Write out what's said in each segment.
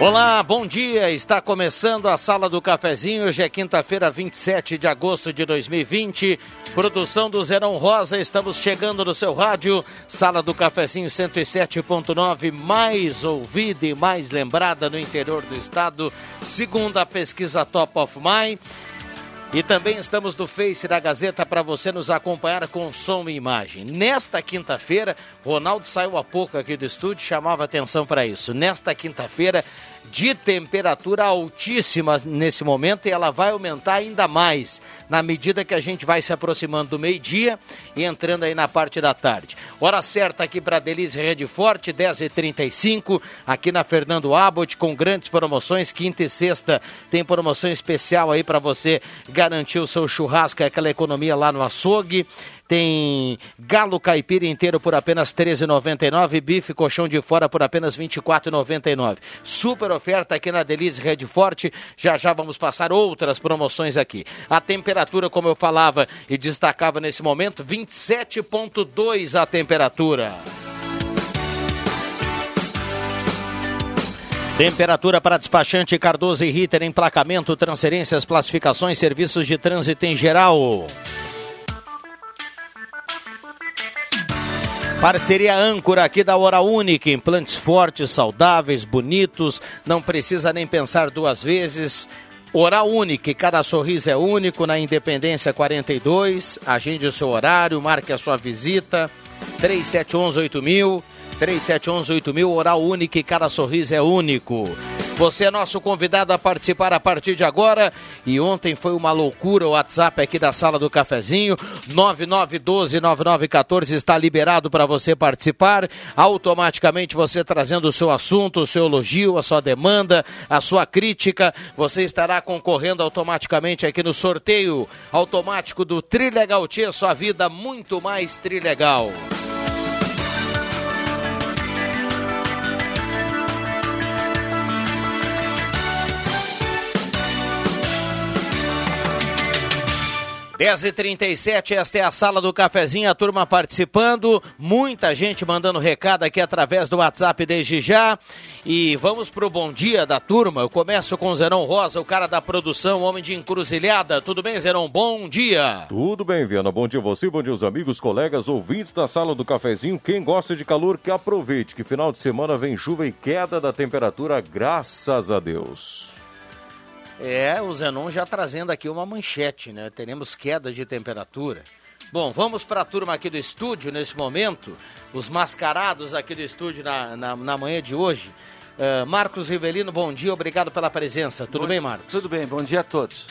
Olá, bom dia. Está começando a Sala do Cafezinho. Hoje é quinta-feira, 27 de agosto de 2020. Produção do Zerão Rosa. Estamos chegando no seu rádio. Sala do Cafezinho 107.9, mais ouvida e mais lembrada no interior do estado, segundo a pesquisa Top of Mind. E também estamos no Face da Gazeta para você nos acompanhar com som e imagem. Nesta quinta-feira, Ronaldo saiu há pouco aqui do estúdio, chamava atenção para isso. Nesta quinta-feira, de temperatura altíssima nesse momento e ela vai aumentar ainda mais na medida que a gente vai se aproximando do meio-dia e entrando aí na parte da tarde. Hora certa aqui para Delícia Rede Forte, 10h35, aqui na Fernando Abbott, com grandes promoções. Quinta e sexta tem promoção especial aí para você garantir o seu churrasco, aquela economia lá no açougue. Tem galo caipira inteiro por apenas R$ 13,99. Bife colchão de fora por apenas R$ 24,99. Super oferta aqui na Delize Rede Forte. Já já vamos passar outras promoções aqui. A temperatura, como eu falava e destacava nesse momento, 27,2 a temperatura. Temperatura para despachante Cardoso e Ritter, emplacamento, transferências, classificações, serviços de trânsito em geral. Parceria âncora aqui da Hora Única, implantes fortes, saudáveis, bonitos, não precisa nem pensar duas vezes. Oral Única, cada sorriso é único na Independência 42. Agende o seu horário, marque a sua visita. 3711 8000 3711-8000, Oral Único, cada sorriso é único. Você é nosso convidado a participar a partir de agora. E ontem foi uma loucura o WhatsApp aqui da sala do cafezinho. 9912-9914 está liberado para você participar. Automaticamente você trazendo o seu assunto, o seu elogio, a sua demanda, a sua crítica. Você estará concorrendo automaticamente aqui no sorteio automático do Trilegal Tia, sua vida muito mais trilegal. Dez e trinta esta é a sala do cafezinho, a turma participando, muita gente mandando recado aqui através do WhatsApp desde já. E vamos pro bom dia da turma. Eu começo com o Rosa, o cara da produção, homem de encruzilhada. Tudo bem, Zerão? Bom dia. Tudo bem, Viana. Bom dia você, bom dia aos amigos, colegas, ouvintes da sala do cafezinho. Quem gosta de calor, que aproveite, que final de semana vem chuva e queda da temperatura, graças a Deus. É, o Zenon já trazendo aqui uma manchete, né? Teremos queda de temperatura. Bom, vamos para a turma aqui do estúdio nesse momento. Os mascarados aqui do estúdio na, na, na manhã de hoje. Uh, Marcos Rivelino, bom dia, obrigado pela presença. Tudo bom, bem, Marcos? Tudo bem, bom dia a todos.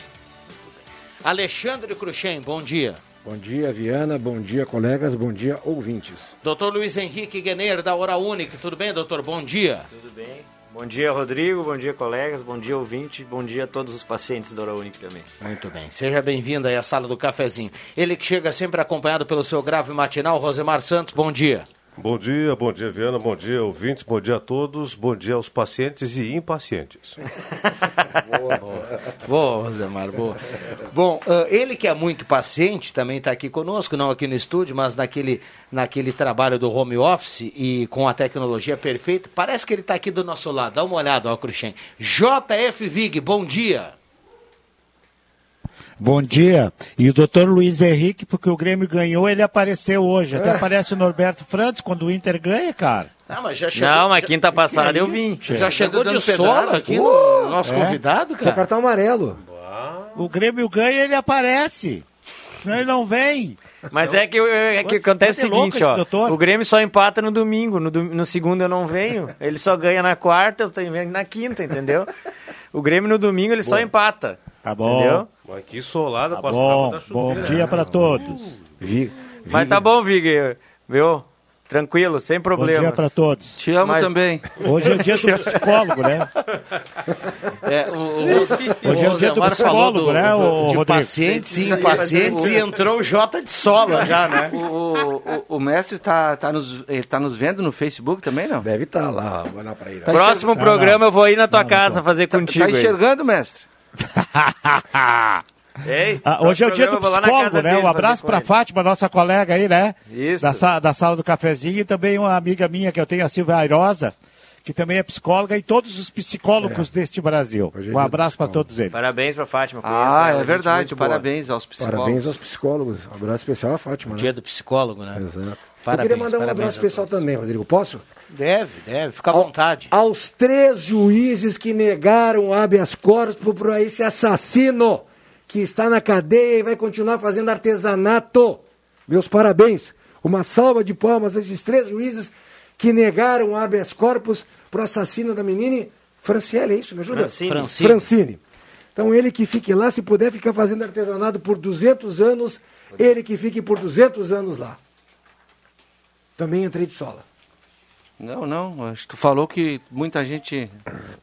Alexandre Cruxem, bom dia. Bom dia, Viana. Bom dia, colegas. Bom dia, ouvintes. Doutor Luiz Henrique Guener, da Hora Única. Tudo bem, doutor? Bom dia. Tudo bem. Bom dia, Rodrigo. Bom dia, colegas. Bom dia, ouvinte. Bom dia a todos os pacientes da Hora Única também. Muito bem. Seja bem-vindo aí à sala do cafezinho. Ele que chega sempre acompanhado pelo seu grave matinal, Rosemar Santos. Bom dia. Bom dia, bom dia, Viana, bom dia, ouvintes, bom dia a todos, bom dia aos pacientes e impacientes. boa, boa. Boa, Rosemar, boa. Bom, uh, ele que é muito paciente também está aqui conosco, não aqui no estúdio, mas naquele, naquele trabalho do home office e com a tecnologia perfeita. Parece que ele está aqui do nosso lado. Dá uma olhada, ó, Cruxem. JF Vig, bom dia. Bom dia. E o doutor Luiz Henrique, porque o Grêmio ganhou, ele apareceu hoje. Até é. aparece o Norberto Frantes quando o Inter ganha, cara. Não, mas já chegou. Não, mas quinta passada eu vim. Já chegou de sola aqui uh, no nosso é. convidado, cara. Seu cartão amarelo. O Grêmio ganha, ele aparece. Senão ele não vem. Mas é que, é que acontece o seguinte, ó. Doutor? O Grêmio só empata no domingo. No, no, segundo eu não venho. Ele só ganha na quarta, eu tô vendo na quinta, entendeu? O Grêmio no domingo ele Boa. só empata. Tá bom. Entendeu? Mas que solada tá bom, Bom dia para todos. Vi, Mas tá bom, Vig. Viu? Tranquilo, sem problema. Bom dia para todos. Te amo Mas... também. Hoje é o dia do psicólogo, né? É, o, o, Hoje é o dia do psicólogo, do, né, o, de pacientes e impacientes e entrou o Jota de sola já, né? O, o, o mestre tá, tá, nos, ele tá nos vendo no Facebook também, não? Deve estar tá lá, vou lá pra ele. Tá Próximo programa não, não. eu vou ir na tua não, casa fazer tá, contigo. Tá enxergando, mestre? Ei, ah, hoje é o dia do psicólogo, né? Um abraço para Fátima, nossa colega aí, né? Isso. Da, da sala do cafezinho e também uma amiga minha que eu tenho, a Silvia Airosa, que também é psicóloga e todos os psicólogos é. deste Brasil. É um abraço para todos eles. Parabéns para Fátima. Ah, é verdade. Parabéns aos psicólogos. Parabéns aos psicólogos. Um abraço especial à Fátima. Né? Dia do psicólogo, né? Exato. Parabéns, eu queria mandar um abraço especial também, Rodrigo. Posso? Deve, deve. Fica à vontade. Aos três juízes que negaram habeas corpus para esse assassino que está na cadeia e vai continuar fazendo artesanato. Meus parabéns. Uma salva de palmas a esses três juízes que negaram habeas corpus para o assassino da menina Franciele, é isso? Me ajuda? Francine. Francine. Francine. Então ele que fique lá, se puder ficar fazendo artesanato por 200 anos, ele que fique por 200 anos lá. Também entrei de sola. Não, não. Acho que tu falou que muita gente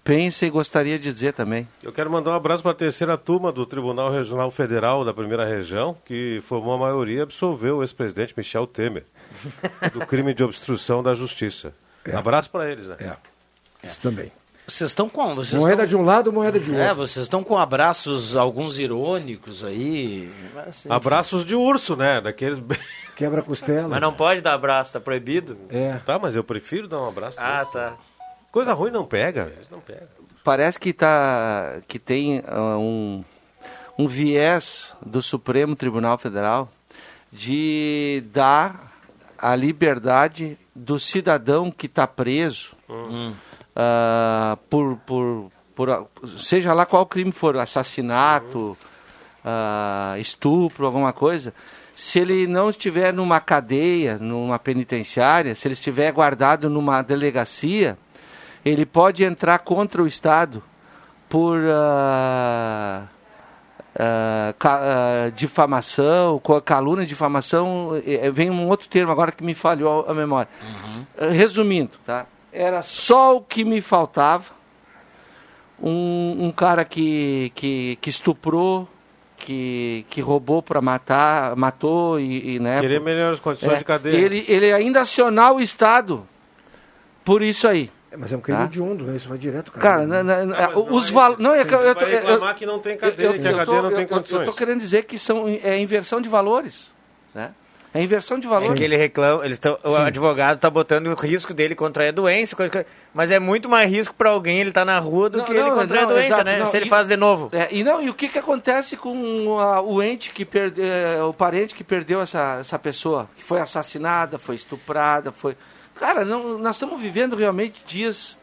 pensa e gostaria de dizer também. Eu quero mandar um abraço para a terceira turma do Tribunal Regional Federal da Primeira Região, que formou a maioria e absolveu o ex-presidente Michel Temer do crime de obstrução da justiça. É. Abraço para eles, né? É. Isso também. Vocês estão com. Vocês moeda estão... de um lado, moeda de é, outro. É, vocês estão com abraços, alguns irônicos aí. Mas, abraços de urso, né? Daqueles. Quebra costela. Mas não pode dar abraço, tá proibido? É. Tá, mas eu prefiro dar um abraço. Ah, tá. Coisa ruim não pega, não pega. Parece que, tá, que tem uh, um, um viés do Supremo Tribunal Federal de dar a liberdade do cidadão que está preso. Hum uh, por, por, por, seja lá qual crime for, assassinato, uh, estupro, alguma coisa, se ele não estiver numa cadeia, numa penitenciária, se ele estiver guardado numa delegacia, ele pode entrar contra o Estado por uh, uh, ca, uh, difamação, calúnia, difamação, vem um outro termo agora que me falhou a memória. Uhum. resumindo, tá? Era só o que me faltava. Um, um cara que, que, que estuprou, que, que roubou para matar, matou e, e né? Queria melhores condições é, de cadeia. Ele, ele ainda acionar o Estado por isso aí. É, mas é um crime tá? hediondo, né? Isso vai direto, cara. Cara, na, na, não, os valores... Não, é que eu, eu, reclamar que não tem cadeia, eu, que a cadeia não tem condições. Eu estou querendo dizer que são, é inversão de valores, né? É inversão de valores. É que ele reclama, eles tão, o advogado está botando o risco dele contrair a doença, coisa, mas é muito mais risco para alguém ele estar tá na rua do não, que não, ele contrair não, a doença, exato, né? Se ele e, faz de novo. É, e não, e o que, que acontece com a, o ente que perdeu, é, o parente que perdeu essa, essa pessoa, que foi assassinada, foi estuprada, foi. Cara, não, nós estamos vivendo realmente dias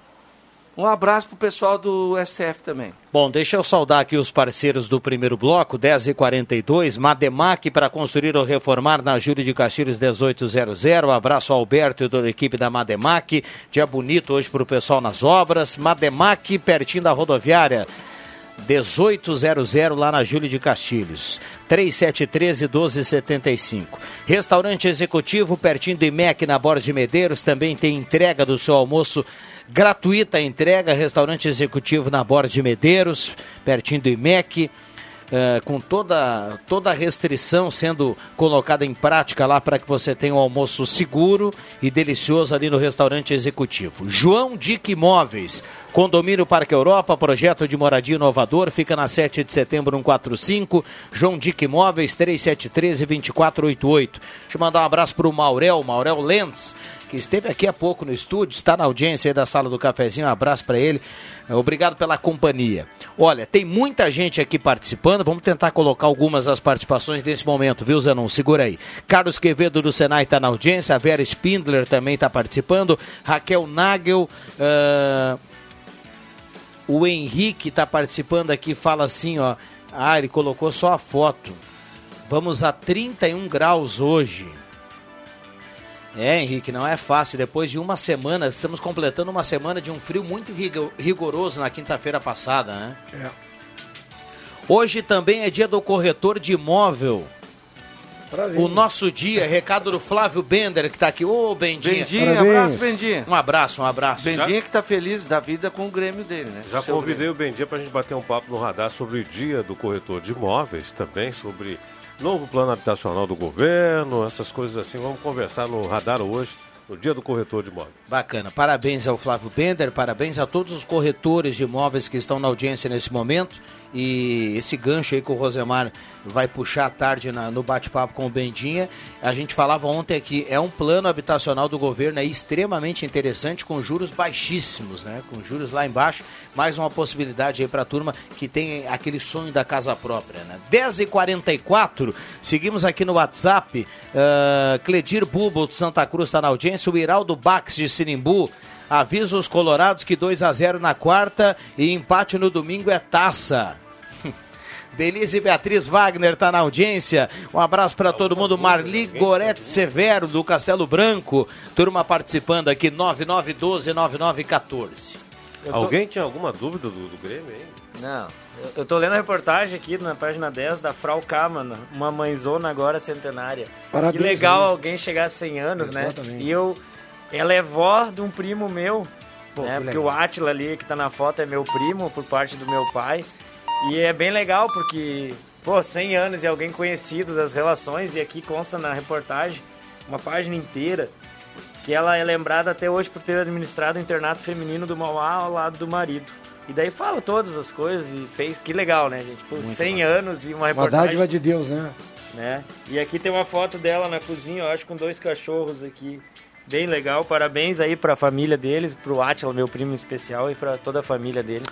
um abraço pro pessoal do STF também. Bom, deixa eu saudar aqui os parceiros do primeiro bloco, 10 e 42 Mademac para construir ou reformar na Júlio de Castilhos 1800. Um abraço ao Alberto e toda a equipe da Mademac. Dia bonito hoje para o pessoal nas obras. Mademac, pertinho da rodoviária. 1800 lá na Júlio de Castilhos. 3713 1275. Restaurante executivo pertinho do IMEC na Borda de Medeiros também tem entrega do seu almoço gratuita entrega, restaurante executivo na Borda de Medeiros, pertinho do IMEC. Uh, com toda, toda a restrição sendo colocada em prática lá para que você tenha um almoço seguro e delicioso ali no restaurante executivo. João Dick Imóveis, Condomínio Parque Europa, projeto de moradia inovador, fica na 7 de setembro 145, João Dick Imóveis 3713-2488. Deixa eu mandar um abraço para o Maurel, Maurel Lenz, que esteve aqui há pouco no estúdio, está na audiência da sala do cafezinho, um abraço para ele. É, obrigado pela companhia. Olha, tem muita gente aqui participando, vamos tentar colocar algumas das participações nesse momento, viu, Zenon? Segura aí. Carlos Quevedo do Senai está na audiência, a Vera Spindler também está participando, Raquel Nagel, uh... o Henrique está participando aqui, fala assim, ó. Ah, ele colocou só a foto. Vamos a 31 graus hoje. É, Henrique, não é fácil. Depois de uma semana, estamos completando uma semana de um frio muito rigoroso na quinta-feira passada, né? É. Hoje também é dia do corretor de imóvel. o nosso dia. Recado do Flávio Bender, que está aqui. Ô, oh, Bendinha. Bendinha, Parabéns. abraço, Bendinha. Um abraço, um abraço. Bendinha Já... que está feliz da vida com o Grêmio dele, né? Já convidei Grêmio. o Bendinha para a gente bater um papo no radar sobre o dia do corretor de imóveis, também sobre novo plano habitacional do governo, essas coisas assim. Vamos conversar no radar hoje no dia do corretor de imóveis. Bacana. Parabéns ao Flávio Bender, parabéns a todos os corretores de imóveis que estão na audiência nesse momento. E esse gancho aí que o Rosemar vai puxar à tarde na, no bate-papo com o Bendinha. A gente falava ontem aqui, é um plano habitacional do governo é extremamente interessante, com juros baixíssimos, né? Com juros lá embaixo. Mais uma possibilidade aí para a turma que tem aquele sonho da casa própria, né? 10h44, seguimos aqui no WhatsApp. Uh, Cledir Bubo de Santa Cruz está na audiência, o Iraldo Bax de Sinimbu. Avisa os colorados que 2 a 0 na quarta e empate no domingo é taça. Denise Beatriz Wagner está na audiência. Um abraço para todo mundo. Marli Gorete Severo, do Castelo Branco. Turma participando aqui, 9912-9914. Tô... Alguém tinha alguma dúvida do, do Grêmio aí? Não. Eu tô lendo a reportagem aqui na página 10 da Frau Kaman, uma mãezona agora centenária. Parabéns, que legal né? alguém chegar a 100 anos, né? Exatamente. né? E eu. Ela é vó de um primo meu. Pô, né? Porque legal. o Atila ali que tá na foto é meu primo, por parte do meu pai. E é bem legal porque, pô, 100 anos e alguém conhecido das relações, e aqui consta na reportagem uma página inteira que ela é lembrada até hoje por ter administrado o internato feminino do Mauá ao lado do marido. E daí fala todas as coisas e fez. Que legal, né, gente? Por Muito 100 anos e uma reportagem. Uma dádiva de Deus, né? né? E aqui tem uma foto dela na cozinha, eu acho, com dois cachorros aqui. Bem legal. Parabéns aí pra família deles, pro Atila, meu primo especial, e pra toda a família dele.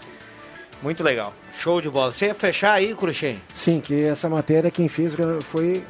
Muito legal. Show de bola. Você ia fechar aí, Cruxem? Sim, que essa matéria quem fez foi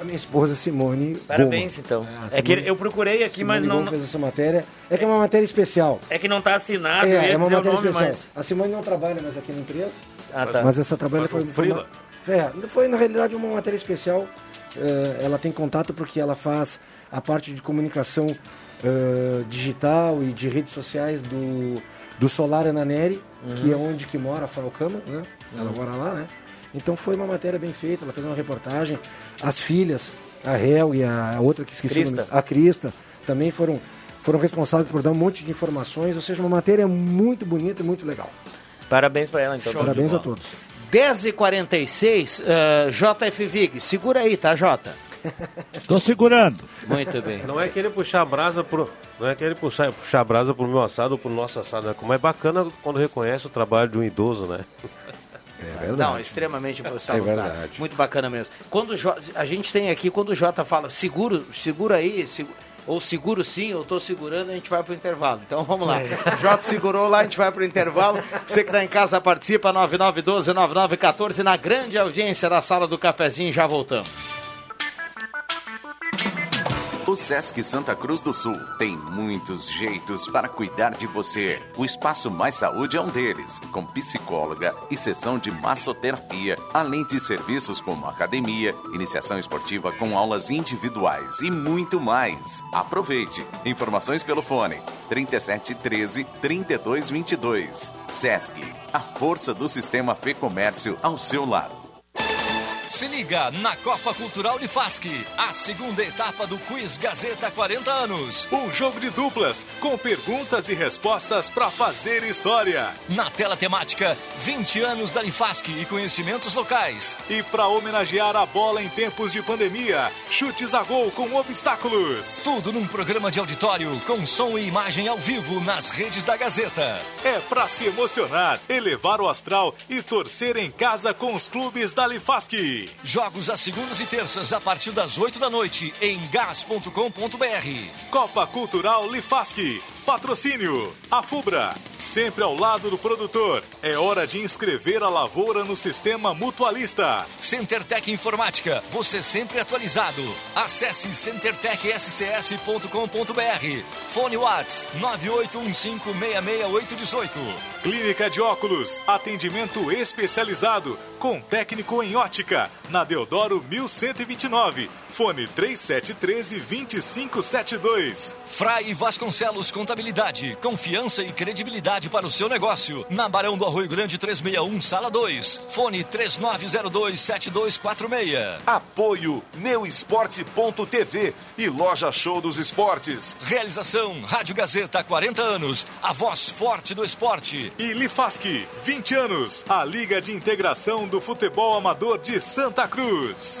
a minha esposa Simone. Parabéns, Goma. então. É, é, que eu procurei aqui, Simone mas não. Goma fez essa matéria. É que é uma matéria especial. É que não está assinado, é, é uma matéria especial. Mas... A Simone não trabalha mais aqui na empresa. Ah, tá. Mas essa trabalha foi. Foi, uma... é, foi, na realidade, uma matéria especial. Uh, ela tem contato porque ela faz a parte de comunicação uh, digital e de redes sociais do do Solar Ananeri, uhum. que é onde que mora a Falcama, né? Ela uhum. mora lá, né? Então foi uma matéria bem feita, ela fez uma reportagem. As filhas, a Hel e a outra que esqueci Crista. nome, a Crista, também foram, foram responsáveis por dar um monte de informações, ou seja, uma matéria muito bonita e muito legal. Parabéns para ela, então. Show Parabéns a todos. 10h46, uh, JF Vig, segura aí, tá, Jota? Tô segurando. Muito bem. Não é querer puxar a brasa pro. Não é querer puxar, puxar a brasa pro meu assado ou pro nosso assado, né? Como é bacana quando reconhece o trabalho de um idoso, né? É verdade. Não, extremamente é verdade. Muito bacana mesmo. Quando a gente tem aqui, quando o Jota fala seguro, segura aí, segura, ou seguro sim, eu estou segurando, a gente vai para o intervalo. Então vamos lá. É. Jota segurou lá, a gente vai para o intervalo. Você que está em casa participa, 9912-9914, na grande audiência da sala do cafezinho, já voltamos. O Sesc Santa Cruz do Sul tem muitos jeitos para cuidar de você. O Espaço Mais Saúde é um deles, com psicóloga e sessão de massoterapia, além de serviços como academia, iniciação esportiva com aulas individuais e muito mais. Aproveite. Informações pelo fone 3713 3222. Sesc, a força do sistema Fê Comércio ao seu lado. Se liga na Copa Cultural Unifasc, a segunda etapa do Quiz Gazeta 40 anos. Um jogo de duplas com perguntas e respostas para fazer história. Na tela temática, 20 anos da Unifasc e conhecimentos locais. E para homenagear a bola em tempos de pandemia, chutes a gol com obstáculos. Tudo num programa de auditório com som e imagem ao vivo nas redes da Gazeta. É para se emocionar, elevar o astral e torcer em casa com os clubes da Unifasc. Jogos às segundas e terças a partir das 8 da noite em gas.com.br. Copa Cultural Lifasc. Patrocínio. A Fubra. Sempre ao lado do produtor. É hora de inscrever a lavoura no sistema mutualista. CenterTech Informática. Você sempre atualizado. Acesse centertechscs.com.br. Fone Whats 981566818. Clínica de Óculos, atendimento especializado, com técnico em ótica, na Deodoro 1129. Fone 3713-2572. Frai Vasconcelos Contabilidade. Confiança e credibilidade para o seu negócio. Na Barão do Arroio Grande 361, Sala 2. Fone 3902-7246. Apoio Neuesporte.tv e Loja Show dos Esportes. Realização Rádio Gazeta 40 anos. A voz forte do esporte e Lifasque, 20 anos, a Liga de Integração do Futebol Amador de Santa Cruz.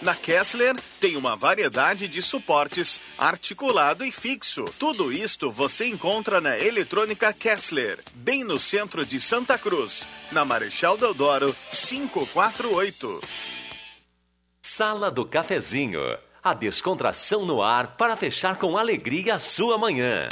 Na Kessler tem uma variedade de suportes articulado e fixo. Tudo isto você encontra na Eletrônica Kessler, bem no centro de Santa Cruz, na Marechal Deodoro 548. Sala do Cafezinho. A descontração no ar para fechar com alegria a sua manhã.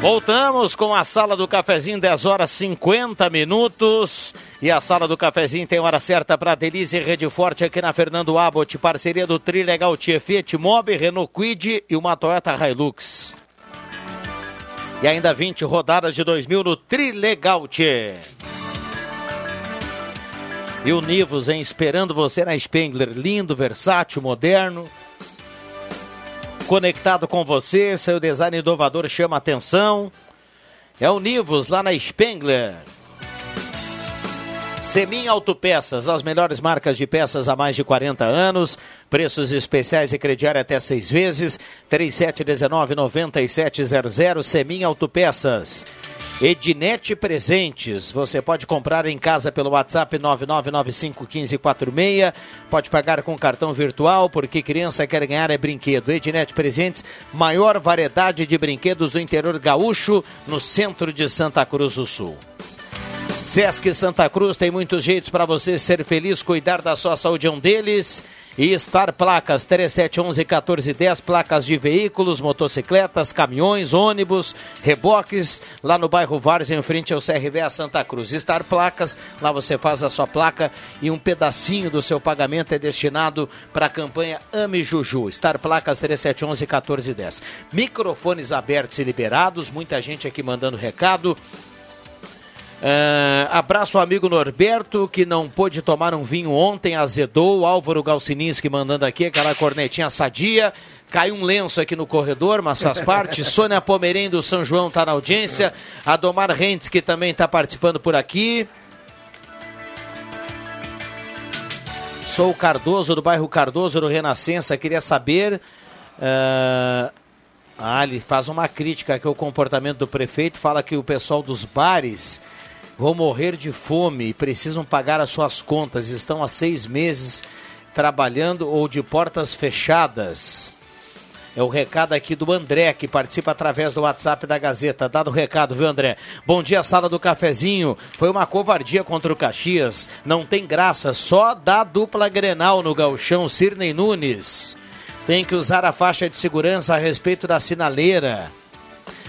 Voltamos com a sala do cafezinho, 10 horas 50 minutos. E a sala do cafezinho tem hora certa para Delize Rede Forte aqui na Fernando Abbott, parceria do Trilegal Fiat Mob, Renault Quid e uma Toyota Hilux. E ainda 20 rodadas de 2000 no Trilegal E o Nivus, hein, esperando você na Spengler, lindo, versátil, moderno conectado com você, seu design inovador chama atenção. É o Nivus lá na Spengler. Semin Autopeças, as melhores marcas de peças há mais de 40 anos. Preços especiais e crediário até seis vezes. 3719-9700. Semin Autopeças. Ednet Presentes. Você pode comprar em casa pelo WhatsApp 99951546. Pode pagar com cartão virtual, porque criança quer ganhar é brinquedo. Ednet Presentes, maior variedade de brinquedos do interior gaúcho, no centro de Santa Cruz do Sul. Sesc Santa Cruz tem muitos jeitos para você ser feliz, cuidar da sua saúde é um deles. E Star Placas 3711 1410, placas de veículos, motocicletas, caminhões, ônibus, reboques, lá no bairro Vários, em frente ao CRVA Santa Cruz. Star Placas, lá você faz a sua placa e um pedacinho do seu pagamento é destinado para a campanha Ame Juju. Star Placas 3711 1410. Microfones abertos e liberados, muita gente aqui mandando recado. Uh, abraço ao amigo Norberto, que não pôde tomar um vinho ontem, azedou. Álvaro Galcininski mandando aqui aquela cornetinha sadia. Caiu um lenço aqui no corredor, mas faz parte. Sônia Pomerém do São João está na audiência. Adomar Rentes, que também está participando por aqui. Sou o Cardoso, do bairro Cardoso, do Renascença. Queria saber. Uh... Ah, ele faz uma crítica aqui ao comportamento do prefeito. Fala que o pessoal dos bares vão morrer de fome e precisam pagar as suas contas. Estão há seis meses trabalhando ou de portas fechadas. É o recado aqui do André, que participa através do WhatsApp da Gazeta. Dado o recado, viu, André? Bom dia, sala do cafezinho. Foi uma covardia contra o Caxias. Não tem graça, só dá dupla Grenal no galchão Sirnei Nunes. Tem que usar a faixa de segurança a respeito da sinaleira.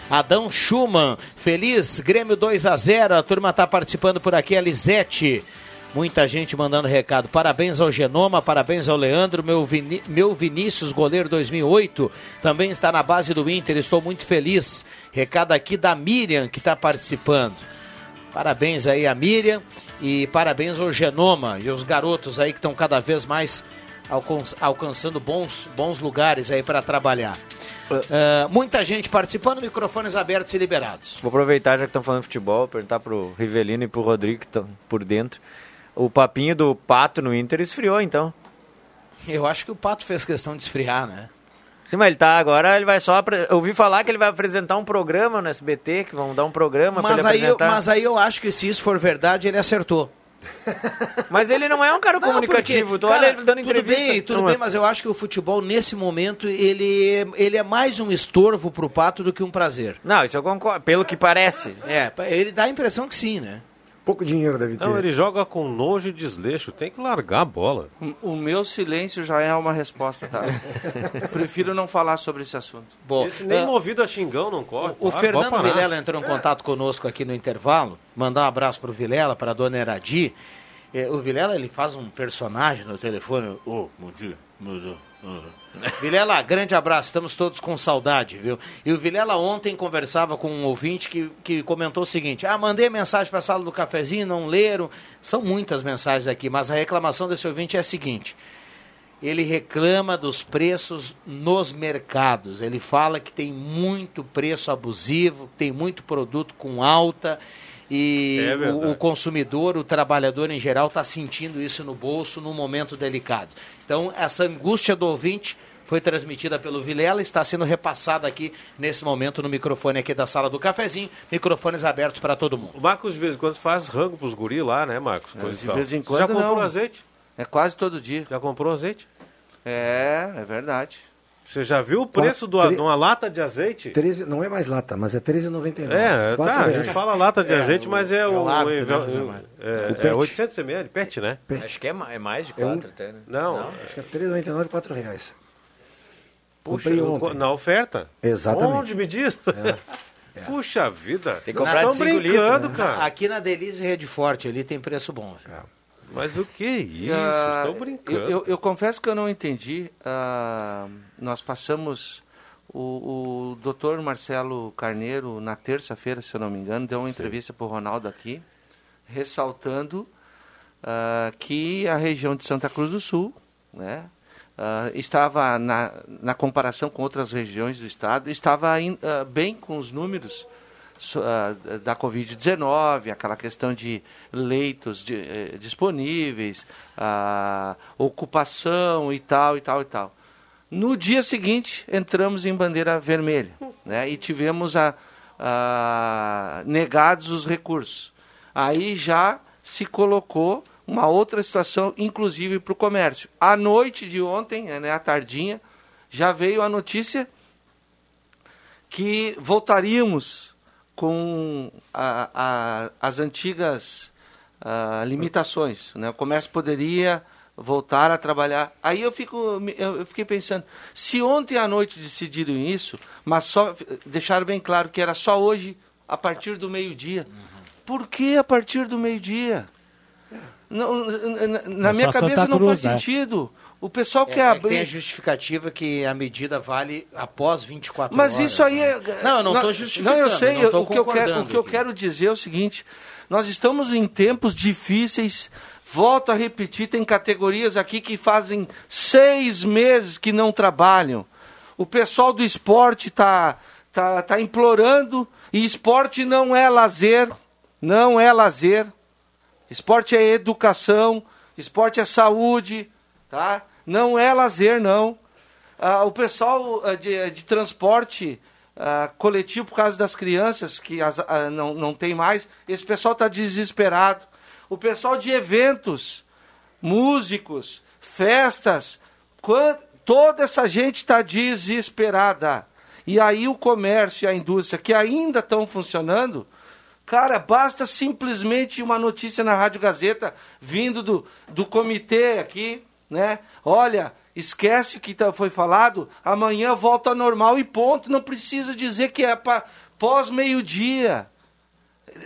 Adão Schumann, feliz, Grêmio 2 a 0 A turma está participando por aqui, a Lisete. Muita gente mandando recado. Parabéns ao Genoma, parabéns ao Leandro, meu, meu Vinícius, goleiro 2008, também está na base do Inter. Estou muito feliz. Recado aqui da Miriam, que está participando. Parabéns aí a Miriam e parabéns ao Genoma e os garotos aí que estão cada vez mais alcançando bons, bons lugares aí para trabalhar. Uh, muita gente participando, microfones abertos e liberados. Vou aproveitar já que estão falando de futebol, perguntar pro Rivelino e pro Rodrigo que estão por dentro o papinho do Pato no Inter esfriou, então. Eu acho que o Pato fez questão de esfriar, né? Sim, mas ele tá agora, ele vai só. Eu ouvi falar que ele vai apresentar um programa no SBT, que vão dar um programa mas pra ele aí apresentar. Eu, mas aí eu acho que se isso for verdade, ele acertou. Mas ele não é um cara não, comunicativo. Porque, cara, olha ele dando entrevista. Tudo bem, tudo bem, mas eu acho que o futebol, nesse momento, ele, ele é mais um estorvo pro Pato do que um prazer. Não, isso eu concordo. Pelo que parece. É, ele dá a impressão que sim, né? Pouco dinheiro deve ter. Não, ele joga com nojo e desleixo, tem que largar a bola. O meu silêncio já é uma resposta, tá? Prefiro não falar sobre esse assunto. Bom, esse nem uh, movido a xingão não corre. O, o ah, Fernando Vilela entrou em contato conosco aqui no intervalo, mandar um abraço pro Vilela, para a dona Eradi. É, o Vilela, ele faz um personagem no telefone, ô, oh, bom dia, meu Deus. Vilela, grande abraço, estamos todos com saudade, viu? E o Vilela ontem conversava com um ouvinte que, que comentou o seguinte: Ah, mandei mensagem para a sala do cafezinho, não leram. São muitas mensagens aqui, mas a reclamação desse ouvinte é a seguinte: ele reclama dos preços nos mercados. Ele fala que tem muito preço abusivo, tem muito produto com alta e é o, o, consumidor, o trabalhador em geral, está sentindo isso no bolso num momento delicado. Então, essa angústia do ouvinte foi transmitida pelo Vilela, está sendo repassada aqui nesse momento no microfone aqui da sala do cafezinho, microfones abertos para todo mundo. O Marcos de vez em quando faz rango para os guri lá, né, Marcos? É, de vez em quando Já comprou não. azeite? É quase todo dia. Já comprou azeite? É, é verdade. Você já viu o preço de uma lata de azeite? 13, não é mais lata, mas é R$13,99. É, tá, a gente fala lata de é, azeite, o, mas é, o, é, o, né, é, é 800 ml, PET, né? PET. Acho que é, é mais de 4 é até, né? Não, não, acho que é R$13,99 e 4 reais. Puxa, na oferta? Exatamente. Onde me diz? É. É. Puxa vida. Tem que comprar de 5 brincando, litros, né? cara. Aqui na Delize Rede Forte ali tem preço bom. É. Mas o que é isso? Uh, Estou brincando. Eu, eu, eu, confesso que eu não entendi. Uh, nós passamos. O, o doutor Marcelo Carneiro, na terça-feira, se eu não me engano, deu uma entrevista para o Ronaldo aqui, ressaltando uh, que a região de Santa Cruz do Sul né, estava, na, na comparação com outras regiões do estado, estava in, bem com os números uh, da Covid-19, aquela questão de leitos de, eh, disponíveis, uh, ocupação e tal, e tal, e tal. No dia seguinte, entramos em bandeira vermelha né, e tivemos a, a, negados os recursos. Aí já se colocou uma outra situação, inclusive para o comércio. À noite de ontem, né, à tardinha, já veio a notícia que voltaríamos com a, a, as antigas a, limitações. Né? O comércio poderia voltar a trabalhar. Aí eu, fico, eu fiquei pensando, se ontem à noite decidiram isso, mas só deixaram bem claro que era só hoje, a partir do meio-dia. Uhum. Por que a partir do meio-dia? Não, na, na minha cabeça não faz né? sentido. O pessoal é, quer é abrir. Tem a justificativa que a medida vale após 24 Mas horas. Mas isso aí é. Não, eu não estou justificando. Não, eu sei. Não o, que eu quero, o que eu quero dizer é o seguinte: nós estamos em tempos difíceis. Volto a repetir: tem categorias aqui que fazem seis meses que não trabalham. O pessoal do esporte está tá, tá implorando. E esporte não é lazer. Não é lazer. Esporte é educação. Esporte é saúde. Tá? Não é lazer, não. Ah, o pessoal ah, de, de transporte ah, coletivo por causa das crianças, que as, ah, não, não tem mais, esse pessoal está desesperado. O pessoal de eventos, músicos, festas, quant, Toda essa gente está desesperada. E aí o comércio e a indústria que ainda estão funcionando, cara, basta simplesmente uma notícia na Rádio Gazeta vindo do, do comitê aqui, né? Olha, esquece o que tá, foi falado, amanhã volta normal e ponto. Não precisa dizer que é para pós meio-dia.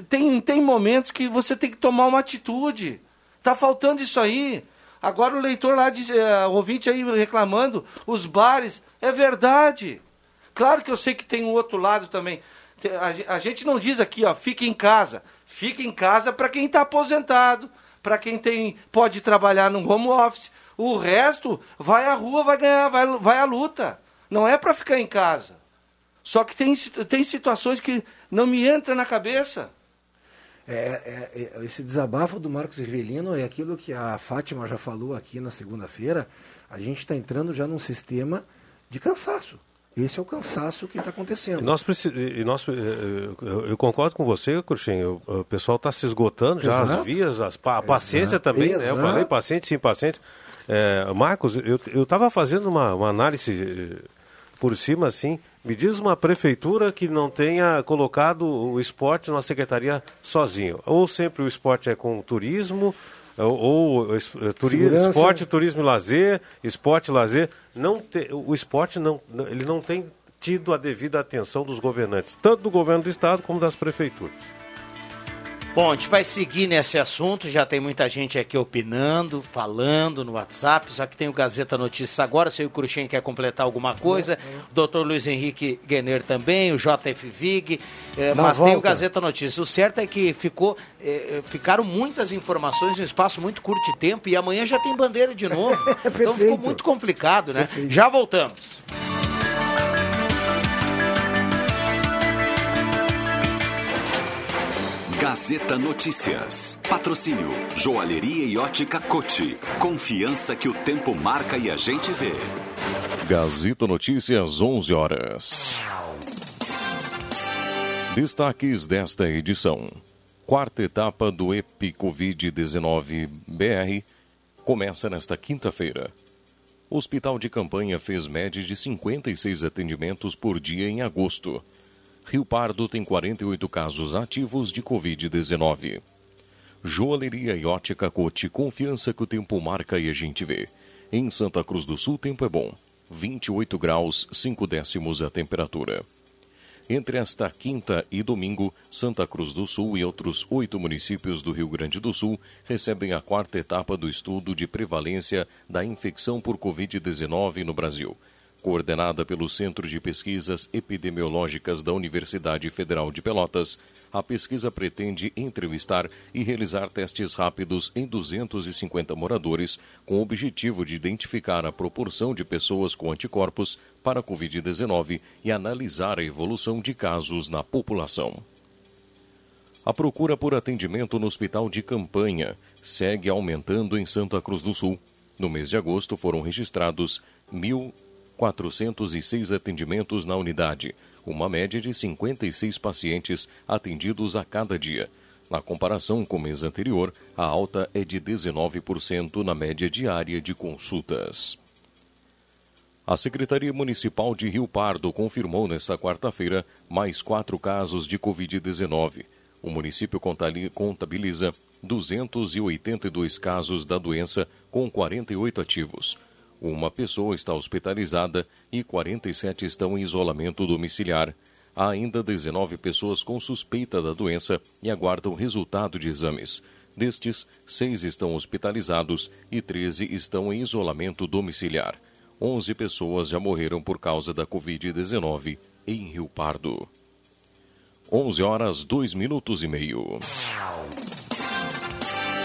Tem, tem momentos que você tem que tomar uma atitude. Tá faltando isso aí. Agora o leitor lá, diz, é, o ouvinte aí reclamando, os bares, é verdade. Claro que eu sei que tem um outro lado também. A gente não diz aqui, ó, fique em casa. Fique em casa para quem está aposentado, para quem tem pode trabalhar no home office. O resto vai à rua, vai ganhar, vai, vai à luta. Não é para ficar em casa. Só que tem, tem situações que não me entram na cabeça. É, é, é, esse desabafo do Marcos Rivelino é aquilo que a Fátima já falou aqui na segunda-feira. A gente está entrando já num sistema de cansaço. Esse é o cansaço que está acontecendo. E nós, e nós, eh, eh, eu concordo com você, Cruxem. O pessoal está se esgotando já Exato. as vias, as, a paciência Exato. também. Né? Eu falei paciente, sim, paciente. É, Marcos, eu estava fazendo uma, uma análise por cima assim. Me diz uma prefeitura que não tenha colocado o esporte na secretaria sozinho. Ou sempre o esporte é com turismo, ou, ou turismo, esporte, turismo e lazer, esporte e lazer. Não te, o esporte não, ele não tem tido a devida atenção dos governantes, tanto do governo do estado como das prefeituras. Bom, a gente vai seguir nesse assunto, já tem muita gente aqui opinando, falando no WhatsApp, só que tem o Gazeta Notícias agora, se o Cruxem quer completar alguma coisa, o doutor Luiz Henrique Guener também, o JF Vig, eh, mas volta. tem o Gazeta Notícias. O certo é que ficou, eh, eh, ficaram muitas informações em um espaço muito curto de tempo e amanhã já tem bandeira de novo. então ficou muito complicado, né? Perfeito. Já voltamos. Gazeta Notícias. Patrocínio Joalheria e Ótica Cote. Confiança que o tempo marca e a gente vê. Gazeta Notícias, 11 horas. Destaques desta edição. Quarta etapa do EpiCovid-19 BR começa nesta quinta-feira. Hospital de campanha fez média de 56 atendimentos por dia em agosto Rio Pardo tem 48 casos ativos de Covid-19. Joalheria e ótica Cote, confiança que o tempo marca e a gente vê. Em Santa Cruz do Sul, tempo é bom. 28 graus, 5 décimos a temperatura. Entre esta quinta e domingo, Santa Cruz do Sul e outros oito municípios do Rio Grande do Sul recebem a quarta etapa do estudo de prevalência da infecção por Covid-19 no Brasil coordenada pelo Centro de Pesquisas Epidemiológicas da Universidade Federal de Pelotas, a pesquisa pretende entrevistar e realizar testes rápidos em 250 moradores, com o objetivo de identificar a proporção de pessoas com anticorpos para a Covid-19 e analisar a evolução de casos na população. A procura por atendimento no hospital de campanha segue aumentando em Santa Cruz do Sul. No mês de agosto foram registrados 1.000 406 atendimentos na unidade, uma média de 56 pacientes atendidos a cada dia. Na comparação com o mês anterior, a alta é de 19% na média diária de consultas. A Secretaria Municipal de Rio Pardo confirmou nesta quarta-feira mais quatro casos de Covid-19. O município contabiliza 282 casos da doença, com 48 ativos. Uma pessoa está hospitalizada e 47 estão em isolamento domiciliar. Há ainda 19 pessoas com suspeita da doença e aguardam resultado de exames. Destes, seis estão hospitalizados e 13 estão em isolamento domiciliar. 11 pessoas já morreram por causa da Covid-19 em Rio Pardo. 11 horas 2 minutos e meio.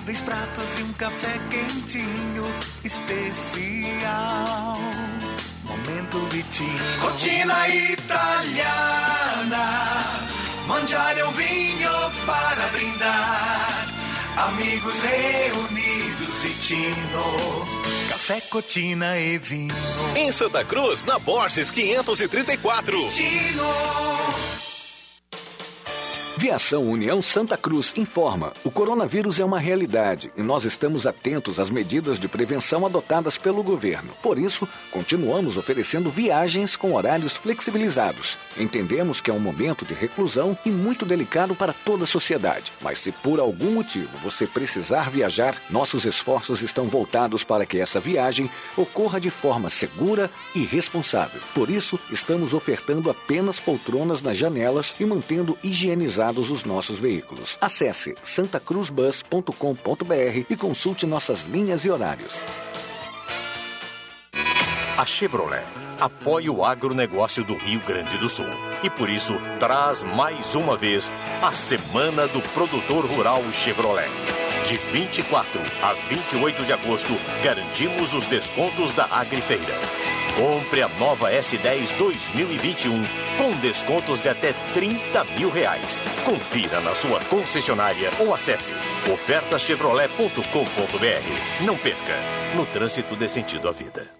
Incríveis pratos e um café quentinho especial. Momento Vitinho. Rotina italiana. Mangiare um vinho para brindar. Amigos reunidos, Vitino. Café, cotina e vinho. Em Santa Cruz, na Borges 534. Vitino. Viação União Santa Cruz informa: o coronavírus é uma realidade e nós estamos atentos às medidas de prevenção adotadas pelo governo. Por isso, continuamos oferecendo viagens com horários flexibilizados. Entendemos que é um momento de reclusão e muito delicado para toda a sociedade. Mas se por algum motivo você precisar viajar, nossos esforços estão voltados para que essa viagem ocorra de forma segura e responsável. Por isso, estamos ofertando apenas poltronas nas janelas e mantendo higienizados os nossos veículos. Acesse santacruzbus.com.br e consulte nossas linhas e horários. A Chevrolet apoia o agronegócio do Rio Grande do Sul e por isso traz mais uma vez a Semana do Produtor Rural Chevrolet. De 24 a 28 de agosto, garantimos os descontos da Agrifeira. Compre a nova S10 2021 com descontos de até 30 mil reais. Confira na sua concessionária ou acesse ofertaschevrolet.com.br. Não perca, no trânsito dê sentido à vida.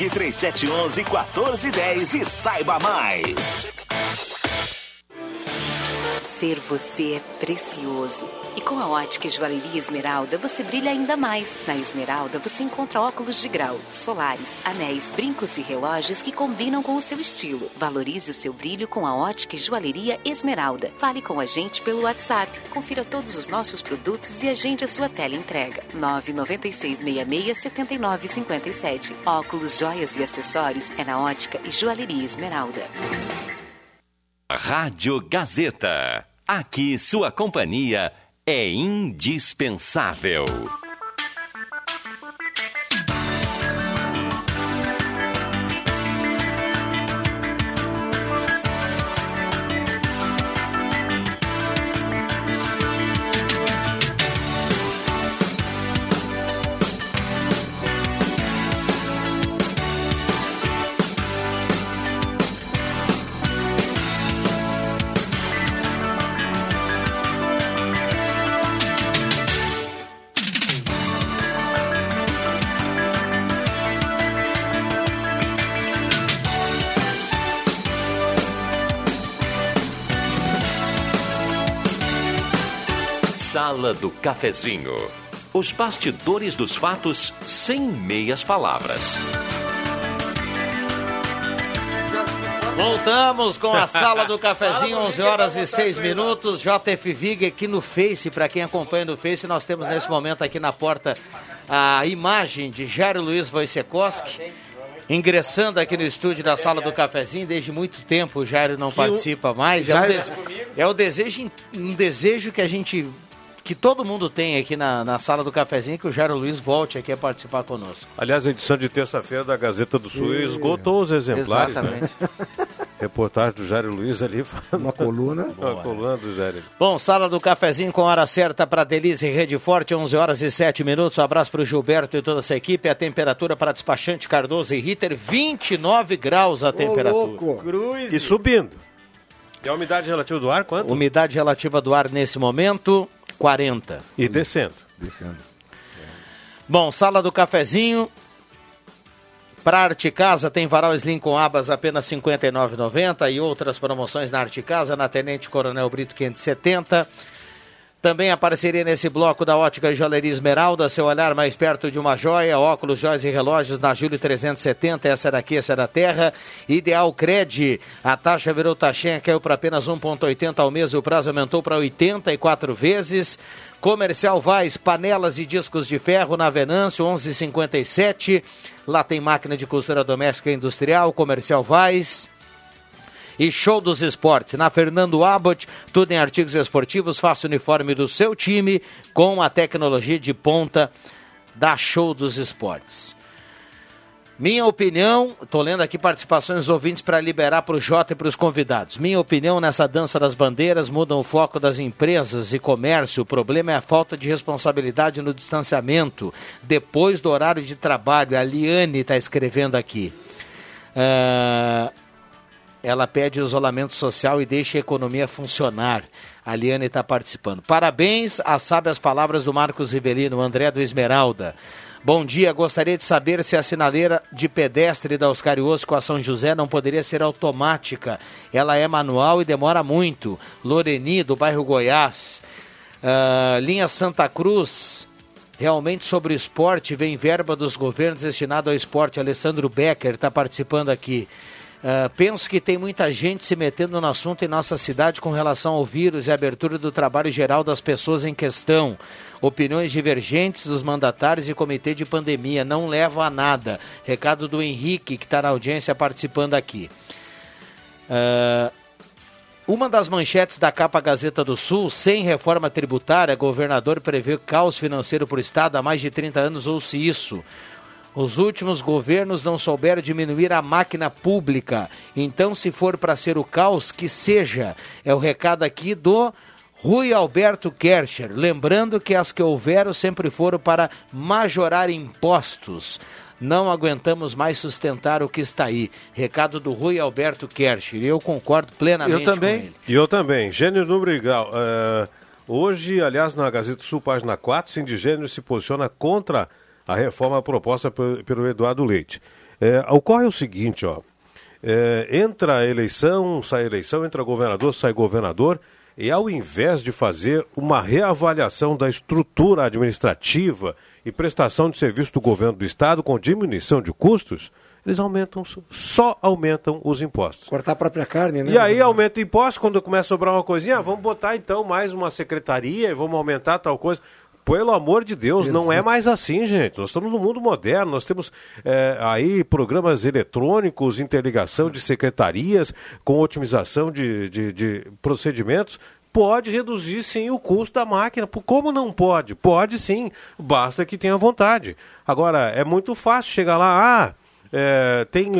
3711 1410 e saiba mais. Ser você é precioso. E com a ótica joalheria Esmeralda, você brilha ainda mais. Na Esmeralda, você encontra óculos de grau, solares, anéis, brincos e relógios que combinam com o seu estilo. Valorize o seu brilho com a ótica joalheria Esmeralda. Fale com a gente pelo WhatsApp. Confira todos os nossos produtos e agende a sua tela entrega. 996667957. Óculos, joias e acessórios é na ótica e joalheria Esmeralda. Rádio Gazeta. Aqui sua companhia é indispensável. Do Cafezinho. Os bastidores dos fatos sem meias palavras. Voltamos com a sala do cafezinho, 11 horas e 6 minutos. JF Vig aqui no Face, para quem acompanha no Face, nós temos nesse momento aqui na porta a imagem de Jairo Luiz Wojciechowski. Ingressando aqui no estúdio da sala do cafezinho, desde muito tempo o Jairo não participa mais. É um, dese... é o desejo, um desejo que a gente que todo mundo tem aqui na, na sala do cafezinho que o Jairo Luiz volte aqui a participar conosco. Aliás, a edição de terça-feira da Gazeta do Sul e... esgotou os exemplares. Né? Exatamente. Né? Reportagem do Jairo Luiz ali. Uma coluna. Uma coluna do Jairo. Bom, sala do cafezinho com hora certa para Delize e Rede Forte, 11 horas e 7 minutos. Um abraço para o Gilberto e toda essa equipe. A temperatura para despachante Cardoso e Ritter, 29 graus a temperatura. louco. E subindo. E a umidade relativa do ar, quanto? Umidade relativa do ar nesse momento, 40. E descendo. Descendo. Bom, sala do cafezinho. Para Arte Casa tem varal Slim com abas apenas R$ 59,90 e outras promoções na Arte Casa, na Tenente Coronel Brito 570. Também a parceria nesse bloco da Ótica e Joalheria Esmeralda, seu olhar mais perto de uma joia, óculos, joias e relógios na Júlio 370, essa daqui, essa da terra. Ideal Cred, a taxa virou taxinha, caiu para apenas 1,80 ao mês e o prazo aumentou para 84 vezes. Comercial Vaz, panelas e discos de ferro na Venâncio, 1157. Lá tem máquina de costura doméstica e industrial, Comercial Vaz e Show dos Esportes. Na Fernando Abbott, tudo em artigos esportivos, faça o uniforme do seu time com a tecnologia de ponta da Show dos Esportes. Minha opinião, estou lendo aqui participações dos ouvintes para liberar para o Jota e para os convidados. Minha opinião nessa dança das bandeiras mudam o foco das empresas e comércio. O problema é a falta de responsabilidade no distanciamento depois do horário de trabalho. A Liane está escrevendo aqui. Uh, ela pede isolamento social e deixa a economia funcionar. A Liane está participando. Parabéns às sábias palavras do Marcos Rivelino, André do Esmeralda. Bom dia, gostaria de saber se a sinaleira de pedestre da Oscarioso com a São José não poderia ser automática. Ela é manual e demora muito. Loreni, do bairro Goiás. Uh, linha Santa Cruz, realmente sobre esporte, vem verba dos governos destinada ao esporte. Alessandro Becker está participando aqui. Uh, penso que tem muita gente se metendo no assunto em nossa cidade com relação ao vírus e abertura do trabalho geral das pessoas em questão. Opiniões divergentes dos mandatários e comitê de pandemia não levam a nada. Recado do Henrique, que está na audiência participando aqui. Uh, uma das manchetes da capa Gazeta do Sul, sem reforma tributária, governador prevê caos financeiro para o Estado há mais de 30 anos, ouça isso. Os últimos governos não souberam diminuir a máquina pública. Então, se for para ser o caos, que seja. É o recado aqui do Rui Alberto Kercher. Lembrando que as que houveram sempre foram para majorar impostos. Não aguentamos mais sustentar o que está aí. Recado do Rui Alberto Kercher. Eu concordo plenamente eu também. com ele. E eu também. Gênio Nubrigal. Uh, hoje, aliás, na Gazeta Sul, página 4, Sindigênio se posiciona contra a reforma proposta pelo Eduardo Leite. É, ocorre o seguinte, ó. É, entra a eleição, sai a eleição, entra governador, sai governador, e ao invés de fazer uma reavaliação da estrutura administrativa e prestação de serviço do governo do Estado com diminuição de custos, eles aumentam, só aumentam os impostos. Cortar a própria carne, né? E aí aumenta o imposto, quando começa a sobrar uma coisinha, ah, vamos botar então mais uma secretaria, vamos aumentar tal coisa. Pelo amor de Deus, Exato. não é mais assim, gente. Nós estamos no mundo moderno, nós temos é, aí programas eletrônicos, interligação de secretarias, com otimização de, de, de procedimentos pode reduzir sim o custo da máquina. Como não pode? Pode sim, basta que tenha vontade. Agora, é muito fácil chegar lá, ah, é, tem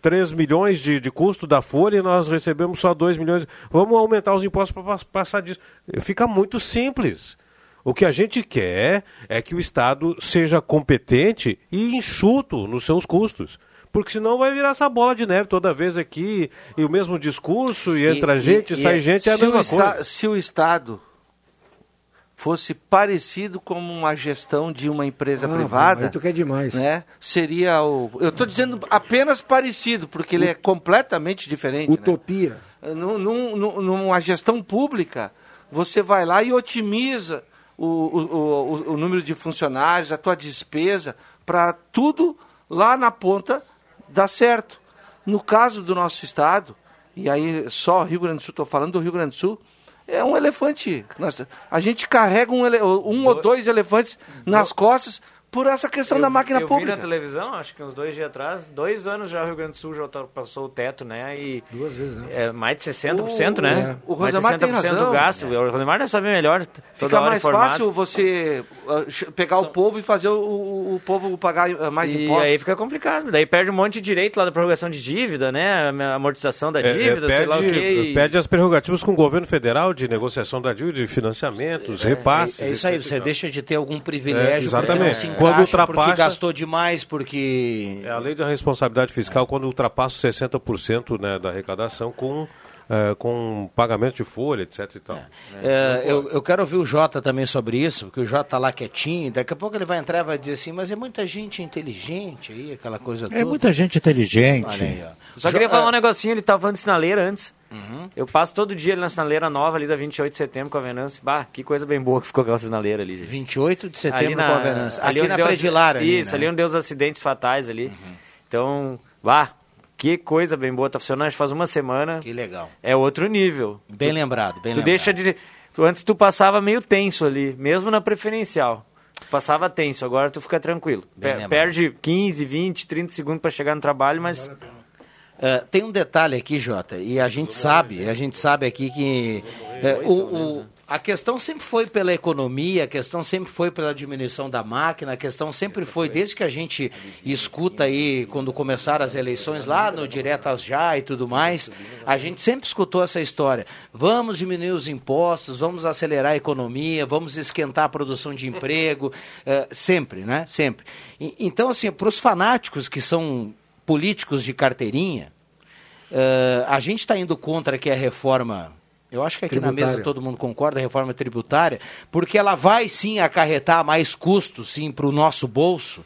3 milhões de, de custo da folha e nós recebemos só 2 milhões. Vamos aumentar os impostos para passar disso. Fica muito simples. O que a gente quer é que o Estado seja competente e enxuto nos seus custos. Porque senão vai virar essa bola de neve toda vez aqui, e o mesmo discurso, e entra e, gente, e, sai e gente, é a mesma coisa. Se o Estado fosse parecido com uma gestão de uma empresa ah, privada. Tu quer demais. Né, seria o. Eu estou dizendo apenas parecido, porque ele é completamente diferente. Né? Utopia. Né? Num, num, numa gestão pública, você vai lá e otimiza o, o, o, número de funcionários, a tua despesa, para tudo lá na ponta dar certo. No caso do nosso estado, e aí só Rio Grande do Sul, estou falando do Rio Grande do Sul, é um elefante. a gente carrega um, um ou dois elefantes nas costas por essa questão eu, da máquina eu pública. Eu vi na televisão, acho que uns dois dias atrás, dois anos já o Rio Grande do Sul já passou o teto, né? E Duas vezes, né? É, mais de 60%, o, né? O Rosemar tem razão. do gasto. É. O Rosemar deve saber melhor. Fica mais informado. fácil você uh, pegar o povo e fazer o, o, o povo pagar uh, mais e impostos. E aí fica complicado. Daí perde um monte de direito lá da prorrogação de dívida, né? A amortização da dívida, é, é, perde, sei lá o quê. E... Perde as prerrogativas com o governo federal de negociação da dívida, de financiamentos, é, repasses. É, isso aí, você deixa de ter algum privilégio. É, exatamente. Quando ultrapassa gastou demais porque. É a lei da responsabilidade fiscal quando ultrapassa 60% né, da arrecadação com é, com pagamento de folha, etc e tal. É. É, eu, eu quero ouvir o Jota também sobre isso, porque o Jota está lá quietinho, daqui a pouco ele vai entrar e vai dizer assim, mas é muita gente inteligente aí, aquela coisa é toda. É muita gente inteligente. Aí, Só queria falar um negocinho, ele estava falando de sinaleira antes. Uhum. Eu passo todo dia ali na sinaleira nova, ali da 28 de setembro com a Venâncio. Bah, que coisa bem boa que ficou aquela sinaleira ali. Gente. 28 de setembro na, com a Venâncio. Aqui na Predilara. Isso, ali, né? ali onde deu os acidentes fatais ali. Uhum. Então, bah, que coisa bem boa, tá funcionando faz uma semana. Que legal. É outro nível. Bem tu, lembrado, bem tu lembrado. deixa de... Tu, antes tu passava meio tenso ali, mesmo na preferencial. Tu passava tenso, agora tu fica tranquilo. Per, perde 15, 20, 30 segundos para chegar no trabalho, mas... Uh, tem um detalhe aqui, Jota, e a gente sabe, a gente sabe aqui que uh, o, o, a questão sempre foi pela economia, a questão sempre foi pela diminuição da máquina, a questão sempre foi, desde que a gente escuta aí, quando começaram as eleições lá no Diretas Já e tudo mais, a gente sempre escutou essa história. Vamos diminuir os impostos, vamos acelerar a economia, vamos esquentar a produção de emprego, uh, sempre, né? Sempre. E, então, assim, para os fanáticos que são políticos de carteirinha, uh, a gente está indo contra que a reforma eu acho que aqui tributária. na mesa todo mundo concorda, a reforma tributária, porque ela vai sim acarretar mais custos, sim, para o nosso bolso.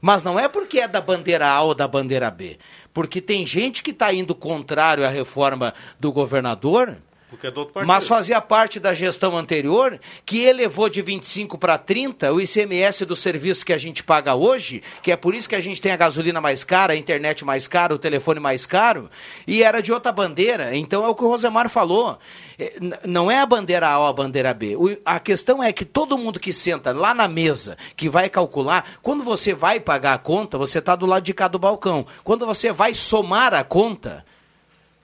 Mas não é porque é da bandeira A ou da bandeira B. Porque tem gente que está indo contrário à reforma do governador porque é do outro partido. Mas fazia parte da gestão anterior que elevou de 25 para 30 o ICMS do serviço que a gente paga hoje, que é por isso que a gente tem a gasolina mais cara, a internet mais cara, o telefone mais caro, e era de outra bandeira. Então é o que o Rosemar falou. É, não é a bandeira A ou a bandeira B. a questão é que todo mundo que senta lá na mesa, que vai calcular, quando você vai pagar a conta, você está do lado de cá do balcão. Quando você vai somar a conta,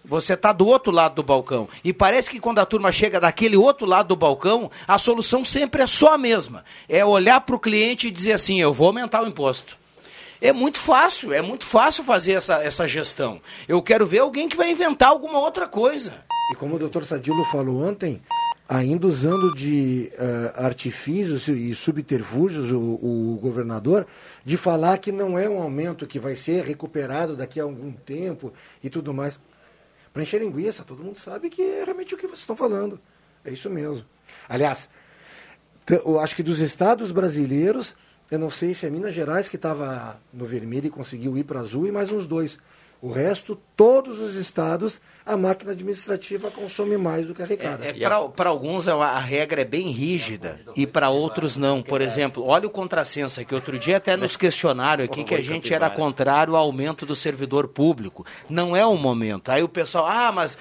você está do outro lado do balcão. E parece que quando a turma chega daquele outro lado do balcão, a solução sempre é só a mesma. É olhar para o cliente e dizer assim, eu vou aumentar o imposto. É muito fácil, é muito fácil fazer essa, essa gestão. Eu quero ver alguém que vai inventar alguma outra coisa. E como o doutor Sadilo falou ontem, ainda usando de uh, artifícios e subterfúgios o, o, governador, de falar que não é um aumento que vai ser recuperado daqui a algum tempo e tudo mais para encher linguiça. Todo mundo sabe que é realmente o que vocês estão falando. É isso mesmo. Aliás, eu acho que dos estados brasileiros, eu não sei se é Minas Gerais que estava no vermelho e conseguiu ir para azul e mais uns dois. O resto, todos os estados, a máquina administrativa consome mais do que arrecada. É, é, para alguns a, regra é bem rígida e para outros não. Por exemplo, olha o contrassenso aqui. Outro dia até nos questionaram aqui que a gente era contrário ao aumento do servidor público. Não é o momento. Aí o pessoal, ah, mas,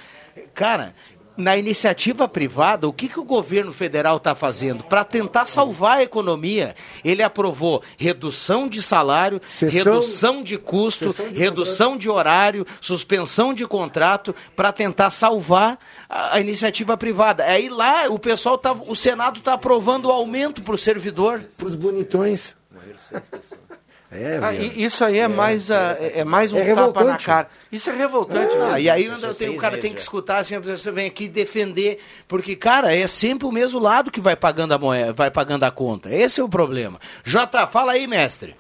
cara, na iniciativa privada, o que, que o governo federal está fazendo? Para tentar salvar a economia, ele aprovou redução de salário, Sessão, redução de custo, de redução contrato. de horário, suspensão de contrato, para tentar salvar a, a, iniciativa privada. Aí lá o pessoal tá, o Senado está aprovando o aumento para o servidor. Para os bonitões. Morreram seis pessoas. É, ah, isso aí é, é mais, é, é mais um é tapa na cara. Isso é revoltante. Ah, e aí eu tenho, o cara tem que escutar sempre, você vem aqui defender, porque, cara, é sempre o mesmo lado que vai pagando a moeda, vai pagando a conta. Esse é o problema. Jota, fala aí, mestre.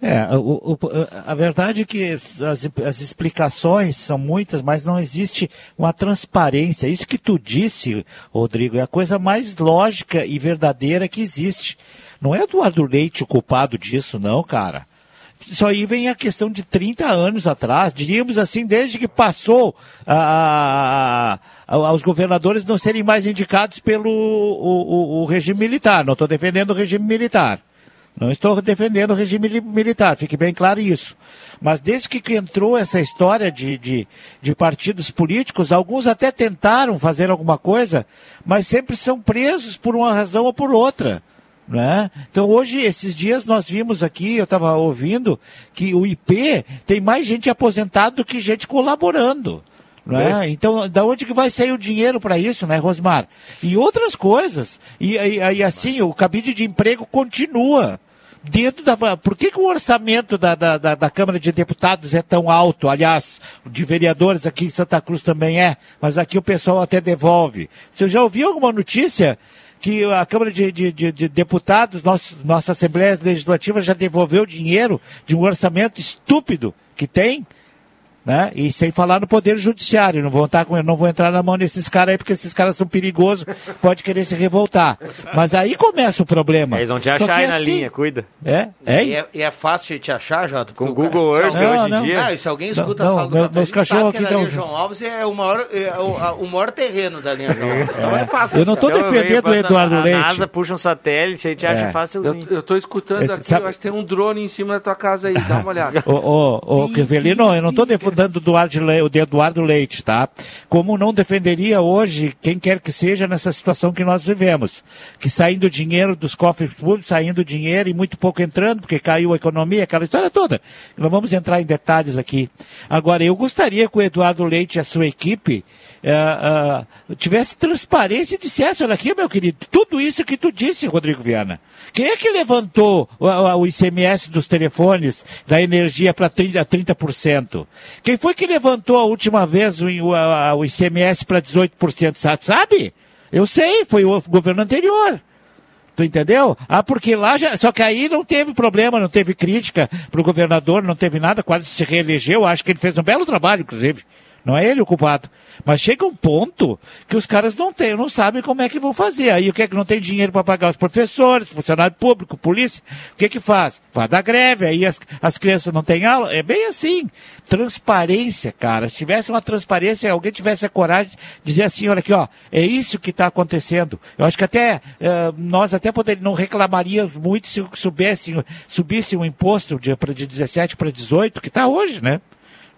É, o, o, a verdade é que as, as explicações são muitas, mas não existe uma transparência. Isso que tu disse, Rodrigo, é a coisa mais lógica e verdadeira que existe. Não é Eduardo Leite o culpado disso, não, cara. Isso aí vem a questão de 30 anos atrás, diríamos assim, desde que passou a, a, aos governadores não serem mais indicados pelo o, o, o regime militar. Não estou defendendo o regime militar. Não estou defendendo o regime militar, fique bem claro isso. Mas desde que entrou essa história de, de, de, partidos políticos, alguns até tentaram fazer alguma coisa, mas sempre são presos por uma razão ou por outra. Né? Então hoje, esses dias, nós vimos aqui, eu estava ouvindo, que o IP tem mais gente aposentada do que gente colaborando. Né? Então, da onde que vai sair o dinheiro para isso, né, Rosmar? E outras coisas. E, e, e, assim, o cabide de emprego continua. Dentro da. Por que, que o orçamento da, da, da, da Câmara de Deputados é tão alto? Aliás, de vereadores aqui em Santa Cruz também é, mas aqui o pessoal até devolve. Você já ouviu alguma notícia que a Câmara de, de, de, de Deputados, nossa, nossa Assembleia Legislativa já devolveu dinheiro de um orçamento estúpido que tem. Né? E sem falar no poder judiciário, não vou, estar com, não vou entrar na mão desses caras aí, porque esses caras são perigosos, pode querer se revoltar. Mas aí começa o problema. Eles vão te achar aí é na assim, linha, cuida. É? É? E, é? e é fácil te achar, Jota? Com o Google Earth não, hoje em dia. Não, e se alguém escuta não, a sala do meu, meus cachorros aqui dão... João Alves é o maior, é o, o maior terreno da linha João Alves. Então é fácil. Eu não estou defendendo o Eduardo Leite. A NASA puxa um satélite, aí te acha é. fácilzinho. Eu estou escutando aqui, eu acho que tem um drone em cima da tua casa aí, dá uma olhada. Ô, ô, ô, Quevelino, eu não estou defendendo o de Eduardo Leite, tá? Como não defenderia hoje quem quer que seja nessa situação que nós vivemos. Que saindo dinheiro dos cofres públicos, saindo dinheiro e muito pouco entrando, porque caiu a economia, aquela história toda. Não vamos entrar em detalhes aqui. Agora, eu gostaria que o Eduardo Leite e a sua equipe uh, uh, tivesse transparência e dissesse, olha aqui, meu querido, tudo isso que tu disse, Rodrigo Viana. Quem é que levantou o, o ICMS dos telefones, da energia para 30%, 30%? Quem foi que levantou a última vez o, o, o ICMS para 18%? Sabe? Eu sei, foi o governo anterior. Tu entendeu? Ah, porque lá já. Só que aí não teve problema, não teve crítica para o governador, não teve nada, quase se reelegeu. Acho que ele fez um belo trabalho, inclusive. Não é ele o culpado. Mas chega um ponto que os caras não têm, não sabem como é que vão fazer. Aí o que é que não tem dinheiro para pagar os professores, funcionário público, polícia? O que é que faz? Faz da greve, aí as, as crianças não têm aula. É bem assim. Transparência, cara. Se tivesse uma transparência, alguém tivesse a coragem de dizer assim, olha aqui, ó, é isso que está acontecendo. Eu acho que até uh, nós até poderíamos, não reclamaríamos muito se subisse, subisse o imposto de, de 17 para 18, que está hoje, né?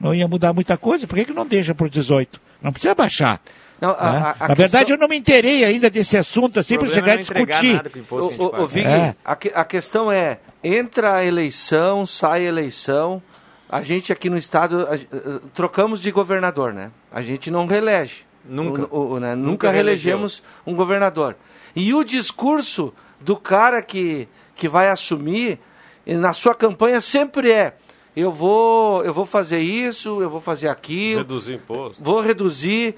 Não ia mudar muita coisa, por que, que não deixa por 18? Não precisa baixar. Não, a, né? a, a Na verdade, questão... eu não me interei ainda desse assunto assim para chegar é a discutir. O, o, o Vig, é. a, a questão é: entra a eleição, sai a eleição. A gente aqui no estado a, a, trocamos de governador, né? A gente não relege. Nunca. O, né? Nunca, Nunca reelegemos um governador. E o discurso do cara que, que vai assumir na sua campanha sempre é eu vou, eu vou fazer isso, eu vou fazer aquilo. Reduzir imposto. Vou reduzir.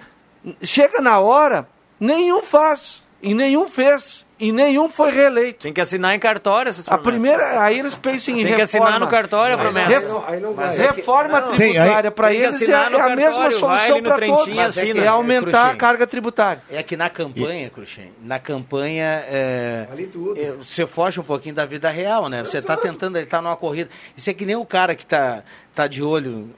Chega na hora, nenhum faz e nenhum fez. E nenhum foi reeleito. Tem que assinar em cartório essas promessas. A primeira, aí eles pensam em Tem reforma. que assinar no cartório a promessa. Ref, aí não vai. Reforma é que, tributária para eles é, é a mesma solução para todos. Assina, é aumentar a carga tributária. É que na campanha, Cruxem, na campanha é, é, você foge um pouquinho da vida real, né? Você está tentando, ele está numa corrida. Isso é que nem o cara que está tá de olho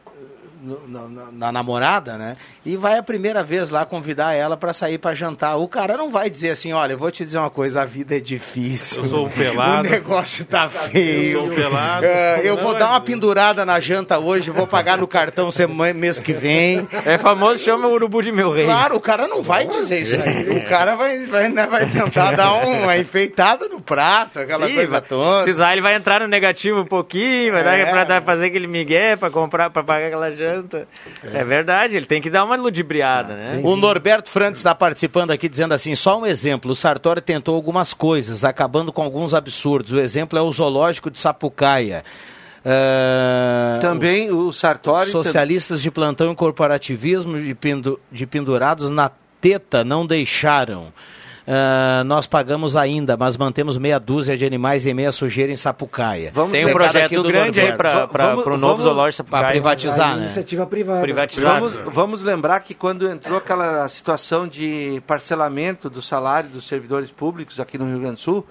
na, na, namorada, né? E vai a primeira vez lá convidar ela para sair para jantar. O cara não vai dizer assim, olha, eu vou te dizer uma coisa, a vida é difícil. Eu sou um pelado. O negócio tá feio. Eu sou um pelado. Uh, eu vou dar uma pendurada na janta hoje, vou pagar no cartão semana, mês que vem. É famoso, chama o urubu de meu rei. Claro, o cara não vai dizer isso aí. O cara vai, vai, né, vai tentar dar uma enfeitada no prato, aquela Sim, coisa toda. Se precisar, ele vai entrar no negativo um pouquinho, vai é. dar pra fazer aquele migué pra comprar, pra pagar aquela janta. É. é. verdade, ele tem que dar uma ludibriada, né? O Norberto Frantes está participando aqui dizendo assim: só um exemplo. O Sartori tentou algumas coisas, acabando com alguns absurdos. O exemplo é o zoológico de Sapucaia. Uh, Também o Sartori. Socialistas de plantão e corporativismo de, pendu, de pendurados na teta não deixaram. Uh, nós pagamos ainda, mas mantemos meia dúzia de animais e meia sujeira em Sapucaia. Vamos Tem um projeto grande aí para o novo zoológico Sapucaia. Para privatizar, né? Iniciativa privada. Privatizar. Vamos, vamos lembrar que quando entrou aquela situação de parcelamento do salário dos servidores públicos aqui no Rio Grande do Sul,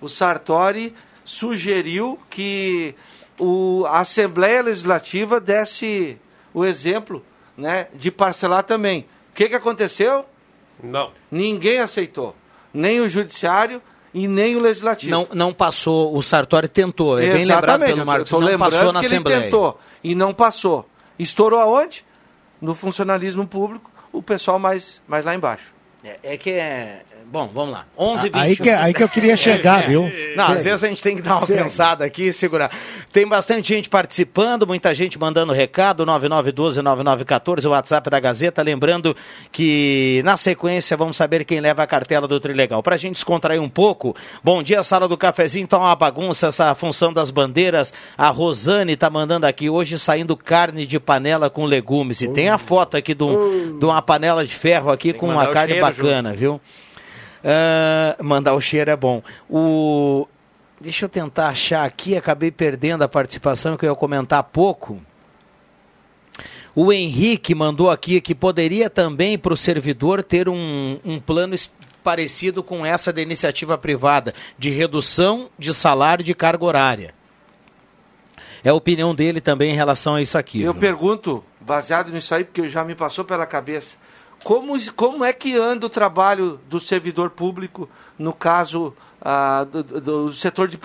o Sartori sugeriu que o, a Assembleia Legislativa desse o exemplo né, de parcelar também. O que, que aconteceu? Não. Ninguém aceitou. Nem o judiciário e nem o legislativo. Não, não passou, o Sartori tentou, é Exatamente, bem lembrado pelo Marcos, não passou na que Assembleia. Ele tentou e não passou. Estourou aonde? No funcionalismo público, o pessoal mais, mais lá embaixo. É, é que é, Bom, vamos lá. 11 h Aí que, aí que eu queria chegar, viu? Não, às vezes a gente tem que dar uma pensada aqui e segurar. Tem bastante gente participando, muita gente mandando recado, 9912-9914, o WhatsApp da Gazeta. Lembrando que na sequência vamos saber quem leva a cartela do Trilegal. Para a gente descontrair um pouco, bom dia, sala do cafezinho. Tá uma bagunça essa função das bandeiras. A Rosane está mandando aqui hoje saindo carne de panela com legumes. E uh. tem a foto aqui de, um, uh. de uma panela de ferro aqui tem com uma carne bacana, junto. viu? Uh, mandar o cheiro é bom. O... Deixa eu tentar achar aqui, acabei perdendo a participação que eu ia comentar há pouco. O Henrique mandou aqui que poderia também para o servidor ter um, um plano parecido com essa da iniciativa privada, de redução de salário de carga horária. É a opinião dele também em relação a isso aqui. Eu pergunto, baseado nisso aí, porque já me passou pela cabeça, como, como é que anda o trabalho do servidor público, no caso ah, do, do, setor de,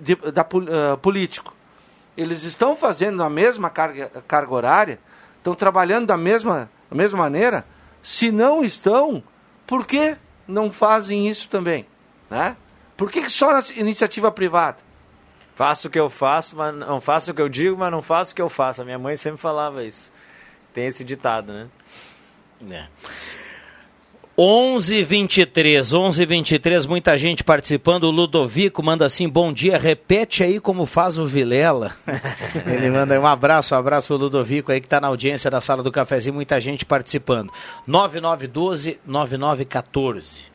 de, da, uh, político? Eles estão fazendo a mesma carga, carga horária? Estão trabalhando da mesma, da mesma maneira? Se não estão, por que não fazem isso também? Né? Por que só na iniciativa privada? Faço o que eu faço, mas não faço o que eu digo, mas não faço o que eu faço. A minha mãe sempre falava isso. Tem esse ditado, né? É. 11 23 11 23 muita gente participando. O Ludovico manda assim: bom dia, repete aí como faz o Vilela. Ele manda um abraço, um abraço pro Ludovico aí que está na audiência da sala do cafezinho, muita gente participando. 9912 9914.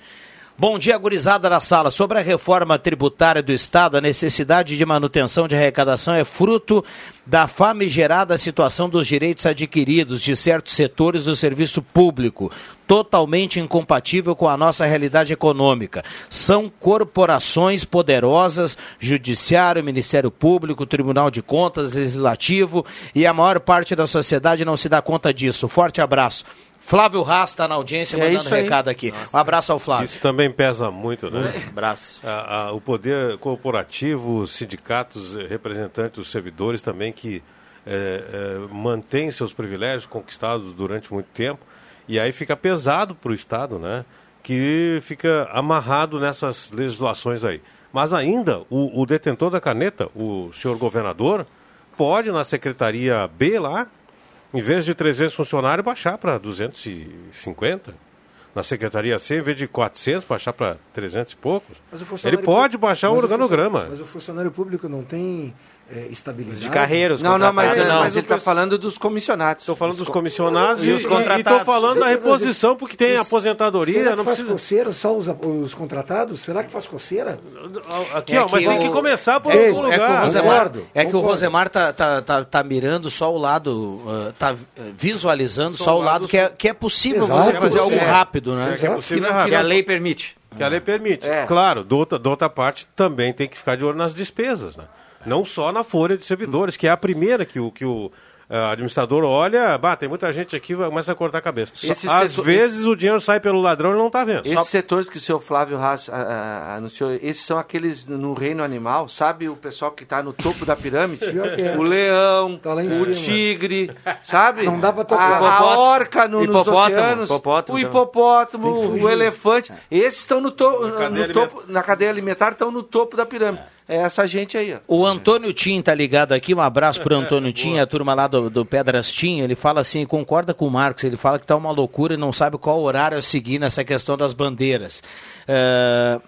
Bom dia, gurizada da sala. Sobre a reforma tributária do Estado, a necessidade de manutenção de arrecadação é fruto da famigerada situação dos direitos adquiridos de certos setores do serviço público, totalmente incompatível com a nossa realidade econômica. São corporações poderosas, Judiciário, Ministério Público, Tribunal de Contas, Legislativo, e a maior parte da sociedade não se dá conta disso. Forte abraço. Flávio Haas está na audiência é mandando recado aqui. Nossa. Um abraço ao Flávio. Isso também pesa muito, né? Um abraço. A, a, o poder corporativo, os sindicatos, eh, representantes dos servidores também que é, é, mantêm seus privilégios conquistados durante muito tempo. E aí fica pesado para o Estado, né? Que fica amarrado nessas legislações aí. Mas ainda, o, o detentor da caneta, o senhor governador, pode na Secretaria B lá em vez de 300 funcionários, baixar para 250. Na Secretaria C, em vez de 400, baixar para 300 e poucos. Ele pode baixar o organograma. Mas o funcionário público não tem é, estabilidade. De carreiras, Não, não, mas, não. mas ele está falando dos comissionados. Estou falando dos comissionados e, e os contratados. E estou falando da reposição, porque tem aposentadoria. Será não faz precisa... coceira só os, os contratados? Será que faz coceira? Aqui, é ó, mas tem que começar por Ei, algum lugar. É que o Rosemar, é que o Rosemar tá, tá, tá, tá, mirando só o lado, uh, tá visualizando só, só o lado que é, que é possível Exato, você fazer algo rápido, né? É, que, é possível que, que a lei permite. Que a lei permite. É. Claro, do outra, do outra parte também tem que ficar de olho nas despesas, né? Não só na folha de servidores, que é a primeira que o, que o uh, administrador olha, bah, tem muita gente aqui, começa a cortar a cabeça. Esse Às setor, vezes esse... o dinheiro sai pelo ladrão e não está vendo. Esses só... setores que o seu Flávio Haas uh, anunciou, esses são aqueles no reino animal, sabe o pessoal que está no topo da pirâmide? o leão, tá o tigre, sabe? Não dá para tocar. A, a orca no, nos oceanos, hipopótamo, o hipopótamo, o elefante. Esses estão no, to na, no topo, na cadeia alimentar, estão no topo da pirâmide é essa gente aí. Ó. O Antônio Tim tá ligado aqui, um abraço pro Antônio Tim, a turma lá do, do Pedras Tim, ele fala assim, concorda com o Marcos, ele fala que tá uma loucura e não sabe qual horário a seguir nessa questão das bandeiras. Uh,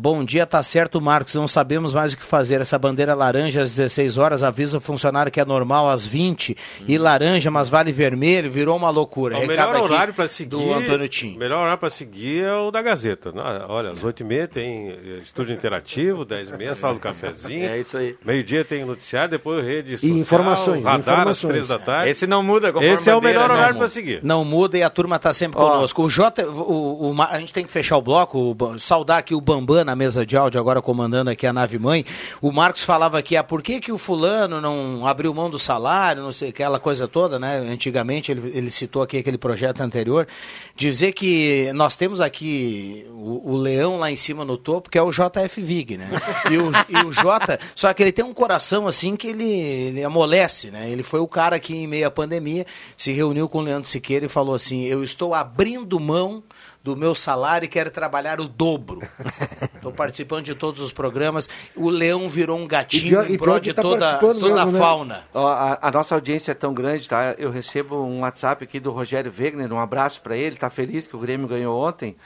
Bom dia, tá certo, Marcos. Não sabemos mais o que fazer. Essa bandeira laranja às 16 horas avisa o funcionário que é normal às 20 hum. e laranja, mas vale vermelho, virou uma loucura. O melhor horário para seguir. Do Antônio Tim. O melhor horário para seguir é o da Gazeta. Olha, às 8h30 tem eh, estúdio interativo, 10h30, sala do cafezinho. É isso aí. Meio-dia tem noticiário, depois rede social, e informações, radar informações. às 3 da tarde. Esse não muda, Esse é o melhor horário para seguir. Não muda e a turma está sempre oh. conosco. O J, o, o, a gente tem que fechar o bloco, saudar aqui o Bambam na mesa de áudio agora comandando aqui a nave mãe, o Marcos falava aqui, ah, por que, que o fulano não abriu mão do salário, não sei, aquela coisa toda, né? Antigamente, ele, ele citou aqui aquele projeto anterior, dizer que nós temos aqui o, o leão lá em cima no topo, que é o JF Vig, né? E o, e o J, só que ele tem um coração assim que ele, ele amolece, né? Ele foi o cara que em meio à pandemia se reuniu com o Leandro Siqueira e falou assim, eu estou abrindo mão do meu salário e quero trabalhar o dobro. Estou participando de todos os programas. O leão virou um gatinho pior, em prol de tá toda, toda mesmo, a né? fauna. Né? A, a, nossa audiência é tão grande, tá? Eu recebo um WhatsApp aqui do Rogério Wegner, um abraço para ele, está feliz que o Grêmio ganhou ontem,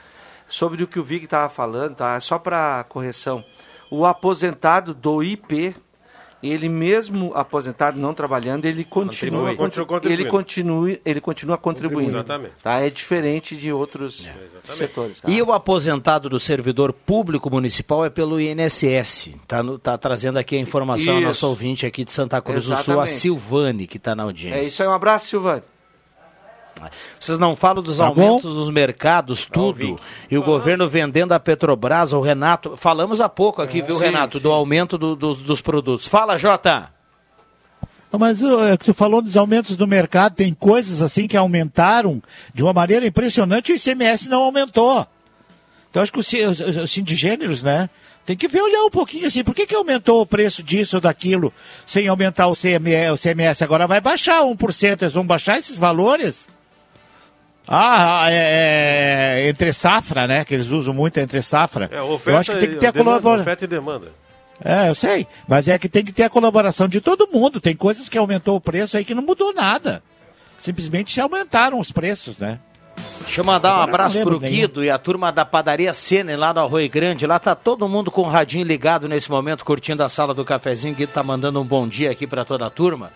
sobre o que o Vig estava falando, tá? Só para correção. O aposentado do IP ele mesmo aposentado não trabalhando, ele continua, continua ele continua, ele continua contribuindo. Exatamente. Tá? É diferente de outros é. setores. Tá? E o aposentado do servidor público municipal é pelo INSS. Tá, no, tá trazendo aqui a informação isso. nosso ouvinte aqui de Santa Cruz Exatamente. do Sul, a Silvane, que está na audiência. É isso aí, um abraço, Silvane. Vocês não falam dos tá aumentos bom? dos mercados, tudo. E o uhum. governo vendendo a Petrobras, o Renato. Falamos há pouco aqui, é, viu, sim, Renato, sim. do aumento do, do, dos produtos. Fala, Jota. Mas é que tu falou dos aumentos do mercado, tem coisas assim que aumentaram de uma maneira impressionante e o ICMS não aumentou. Então acho que o, sindicêneros, né? Tem que ver, olhar um pouquinho assim, por que, que aumentou o preço disso ou daquilo sem aumentar o CMS, o CMS? Agora vai baixar 1%, eles vão baixar esses valores? Ah, é, é, entre safra, né? Que eles usam muito entre safra. É, oferta, eu acho que tem que ter a colaboração. Oferta e demanda. É, eu sei. Mas é que tem que ter a colaboração de todo mundo. Tem coisas que aumentou o preço aí que não mudou nada. Simplesmente se aumentaram os preços, né? Deixa eu mandar um abraço pro Guido e a turma da padaria Sene lá no Arroio Grande. Lá tá todo mundo com o radinho ligado nesse momento, curtindo a sala do cafezinho. O Guido tá mandando um bom dia aqui para toda a turma.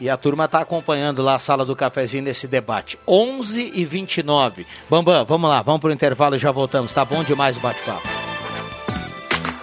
E a turma está acompanhando lá a sala do cafezinho nesse debate. 11 e 29. Bambam, vamos lá, vamos para o intervalo e já voltamos. Tá bom demais o bate-papo.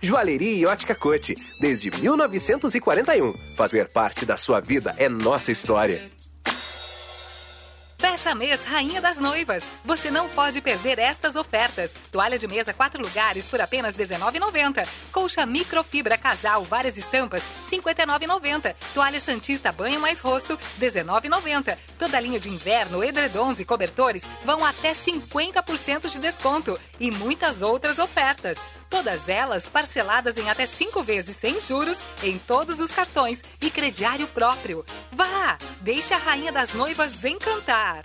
Joalheria e Ótica Cote, desde 1941. Fazer parte da sua vida é nossa história. Fecha mês Rainha das Noivas. Você não pode perder estas ofertas. Toalha de mesa quatro lugares por apenas R$19,90. Colcha microfibra casal, várias estampas, R$ 59,90. Toalha Santista banho mais rosto, R$19,90. Toda linha de inverno, edredons e cobertores vão até 50% de desconto. E muitas outras ofertas. Todas elas parceladas em até cinco vezes sem juros em todos os cartões e crediário próprio. Vá! Deixe a Rainha das Noivas encantar!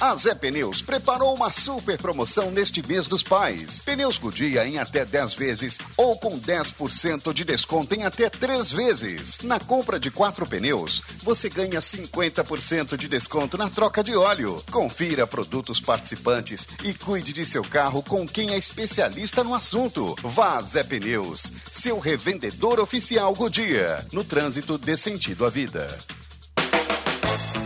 A Zé Pneus preparou uma super promoção neste mês dos pais. Pneus Goodyear em até 10 vezes ou com 10% de desconto em até 3 vezes. Na compra de 4 pneus, você ganha 50% de desconto na troca de óleo. Confira produtos participantes e cuide de seu carro com quem é especialista no assunto. Vá Zé Pneus, seu revendedor oficial Goodyear. No trânsito dê sentido à vida.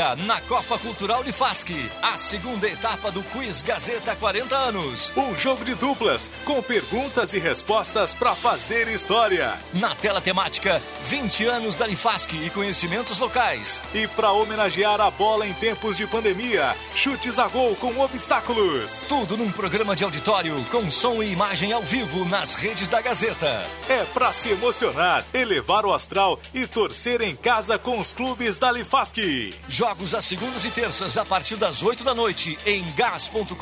Na Copa Cultural Unifasc, a segunda etapa do Quiz Gazeta 40 anos. Um jogo de duplas com perguntas e respostas para fazer história. Na tela temática, 20 anos da Unifasc e conhecimentos locais. E para homenagear a bola em tempos de pandemia, chutes a gol com obstáculos. Tudo num programa de auditório com som e imagem ao vivo nas redes da Gazeta. É para se emocionar, elevar o astral e torcer em casa com os clubes da Unifasc. J Jogos às segundas e terças a partir das 8 da noite em gas.com.br.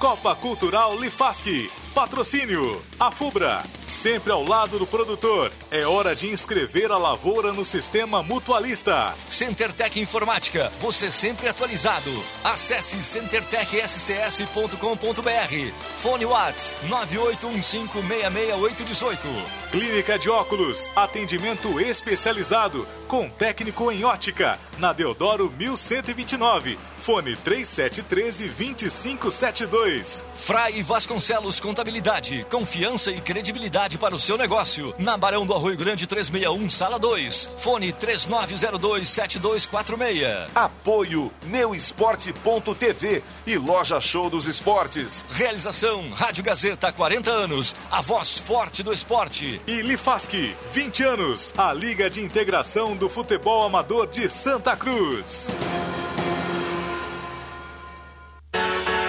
Copa Cultural Lifaski. Patrocínio. A Fubra. Sempre ao lado do produtor. É hora de inscrever a lavoura no sistema mutualista. CenterTech Informática. Você sempre atualizado. Acesse centertechscs.com.br. Fone Whats 981566818. Clínica de Óculos. Atendimento especializado com técnico em ótica. Na Deodoro 1129. Fone 3713 2572. Frai Vasconcelos Contabilidade. Confiança e credibilidade para o seu negócio. Na Barão do Arroio Grande 361, Sala 2. Fone 3902 7246. Apoio Neuesporte.tv e Loja Show dos Esportes. Realização Rádio Gazeta 40 anos. A voz forte do esporte. E Lifaski 20 anos. A Liga de Integração do Futebol Amador de Santa Cruz.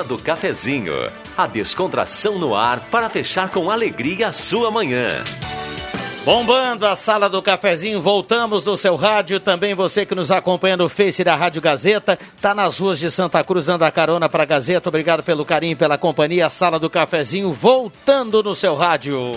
Sala do Cafezinho, a descontração no ar para fechar com alegria a sua manhã. Bombando a sala do cafezinho, voltamos no seu rádio. Também você que nos acompanha no Face da Rádio Gazeta, tá nas ruas de Santa Cruz dando a carona para Gazeta. Obrigado pelo carinho, pela companhia. A sala do cafezinho voltando no seu rádio.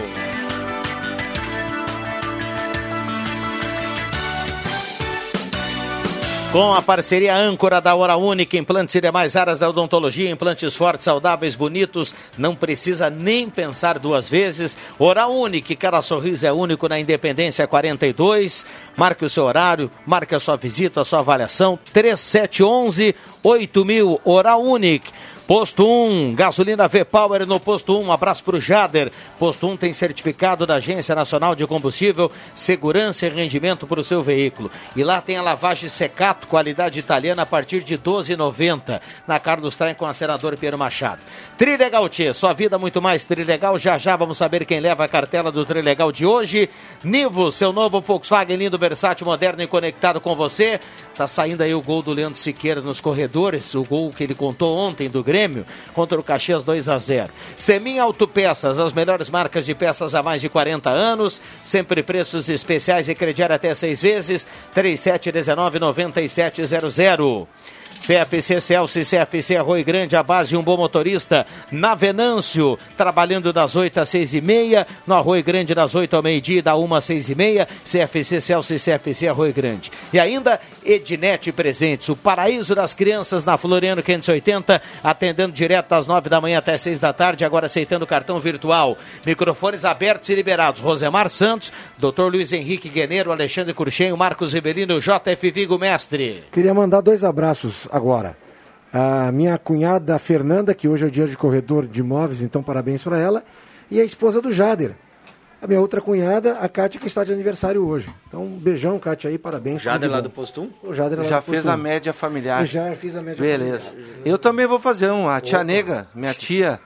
Com a parceria âncora da Hora Única, implantes e demais áreas da odontologia, implantes fortes, saudáveis, bonitos, não precisa nem pensar duas vezes. Hora Única, cada sorriso é único na Independência 42. Marque o seu horário, marque a sua visita, a sua avaliação. 3711 8000, Hora Única. Posto 1, gasolina V-Power no Posto 1. Um abraço para o Jader. Posto 1 tem certificado da Agência Nacional de Combustível, segurança e rendimento para o seu veículo. E lá tem a lavagem Secato, qualidade italiana, a partir de R$ 12,90. Na Carlos Traem com a senadora Piero Machado. Trilegal Tchê, sua vida muito mais Trilegal. Já já vamos saber quem leva a cartela do Trilegal de hoje. Nivo, seu novo Volkswagen lindo, versátil, moderno e conectado com você. Tá saindo aí o gol do Leandro Siqueira nos corredores, o gol que ele contou ontem do Grêmio contra o Caxias 2 a 0. Semin Autopeças, as melhores marcas de peças há mais de 40 anos, sempre preços especiais e crediário até seis vezes. 3719 9700. CFC Celso CFC Arroio Grande, a base de um bom motorista. Na Venâncio, trabalhando das 8 às 6 e meia. No Arroio Grande, das 8 ao meio-dia, da 1 às 6 e meia. CFC Celso CFC Arroio Grande. E ainda, Ednet Presentes, o paraíso das crianças na Floriano 580, atendendo direto das 9 da manhã até 6 da tarde, agora aceitando cartão virtual. Microfones abertos e liberados. Rosemar Santos, Dr. Luiz Henrique Guerreiro, Alexandre Curchenho, Marcos Ribelino, JF Vigo Mestre. Queria mandar dois abraços agora. A minha cunhada Fernanda, que hoje é o dia de corredor de imóveis, então parabéns para ela. E a esposa do Jader. A minha outra cunhada, a Kátia, que está de aniversário hoje. Então, um beijão, Kátia, aí, parabéns. Jader lá do Postum? O Jader lá Já do fez a média familiar. Eu já fiz a média Beleza. familiar. Beleza. Eu também vou fazer um. A tia Opa. Nega, minha tia,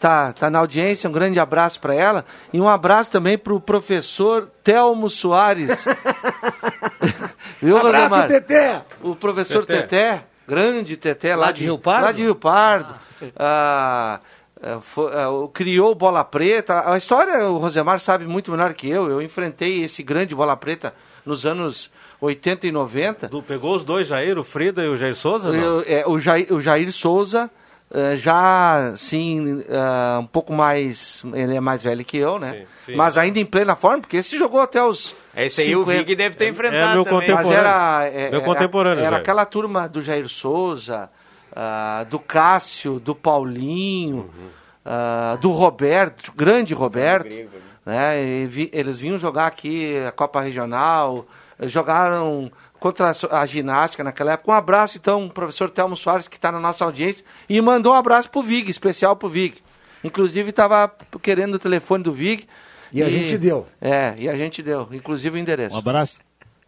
tá, tá na audiência. Um grande abraço para ela. E um abraço também para o professor Telmo Soares. Viu, abraço, Rosemar? Teté! O professor Teté. Teté grande Teté lá, lá de, Rio Pardo? Lá de Rio Pardo. Ah. Ah, foi, ah, criou Bola Preta. A história o Rosemar sabe muito melhor que eu. Eu enfrentei esse grande Bola Preta nos anos 80 e 90. Du, pegou os dois, Jair, o Frida e o Jair Souza? Eu, é, o, Jair, o Jair Souza Uh, já, sim, uh, um pouco mais. Ele é mais velho que eu, né? Sim, sim. Mas ainda em plena forma, porque esse jogou até os. Esse aí 50... o Vig deve ter enfrentado. É, meu também. contemporâneo. Mas era, é, meu contemporâneo. Era, era aquela turma do Jair Souza, uh, do Cássio, do Paulinho, uhum. do Roberto, grande Roberto. né? eles vinham jogar aqui a Copa Regional, jogaram contra a ginástica naquela época. Um abraço, então, professor Telmo Soares, que está na nossa audiência, e mandou um abraço para o Vig, especial para o Vig. Inclusive, estava querendo o telefone do Vig. E, e, a gente deu. É, e a gente deu, inclusive o endereço. Um abraço.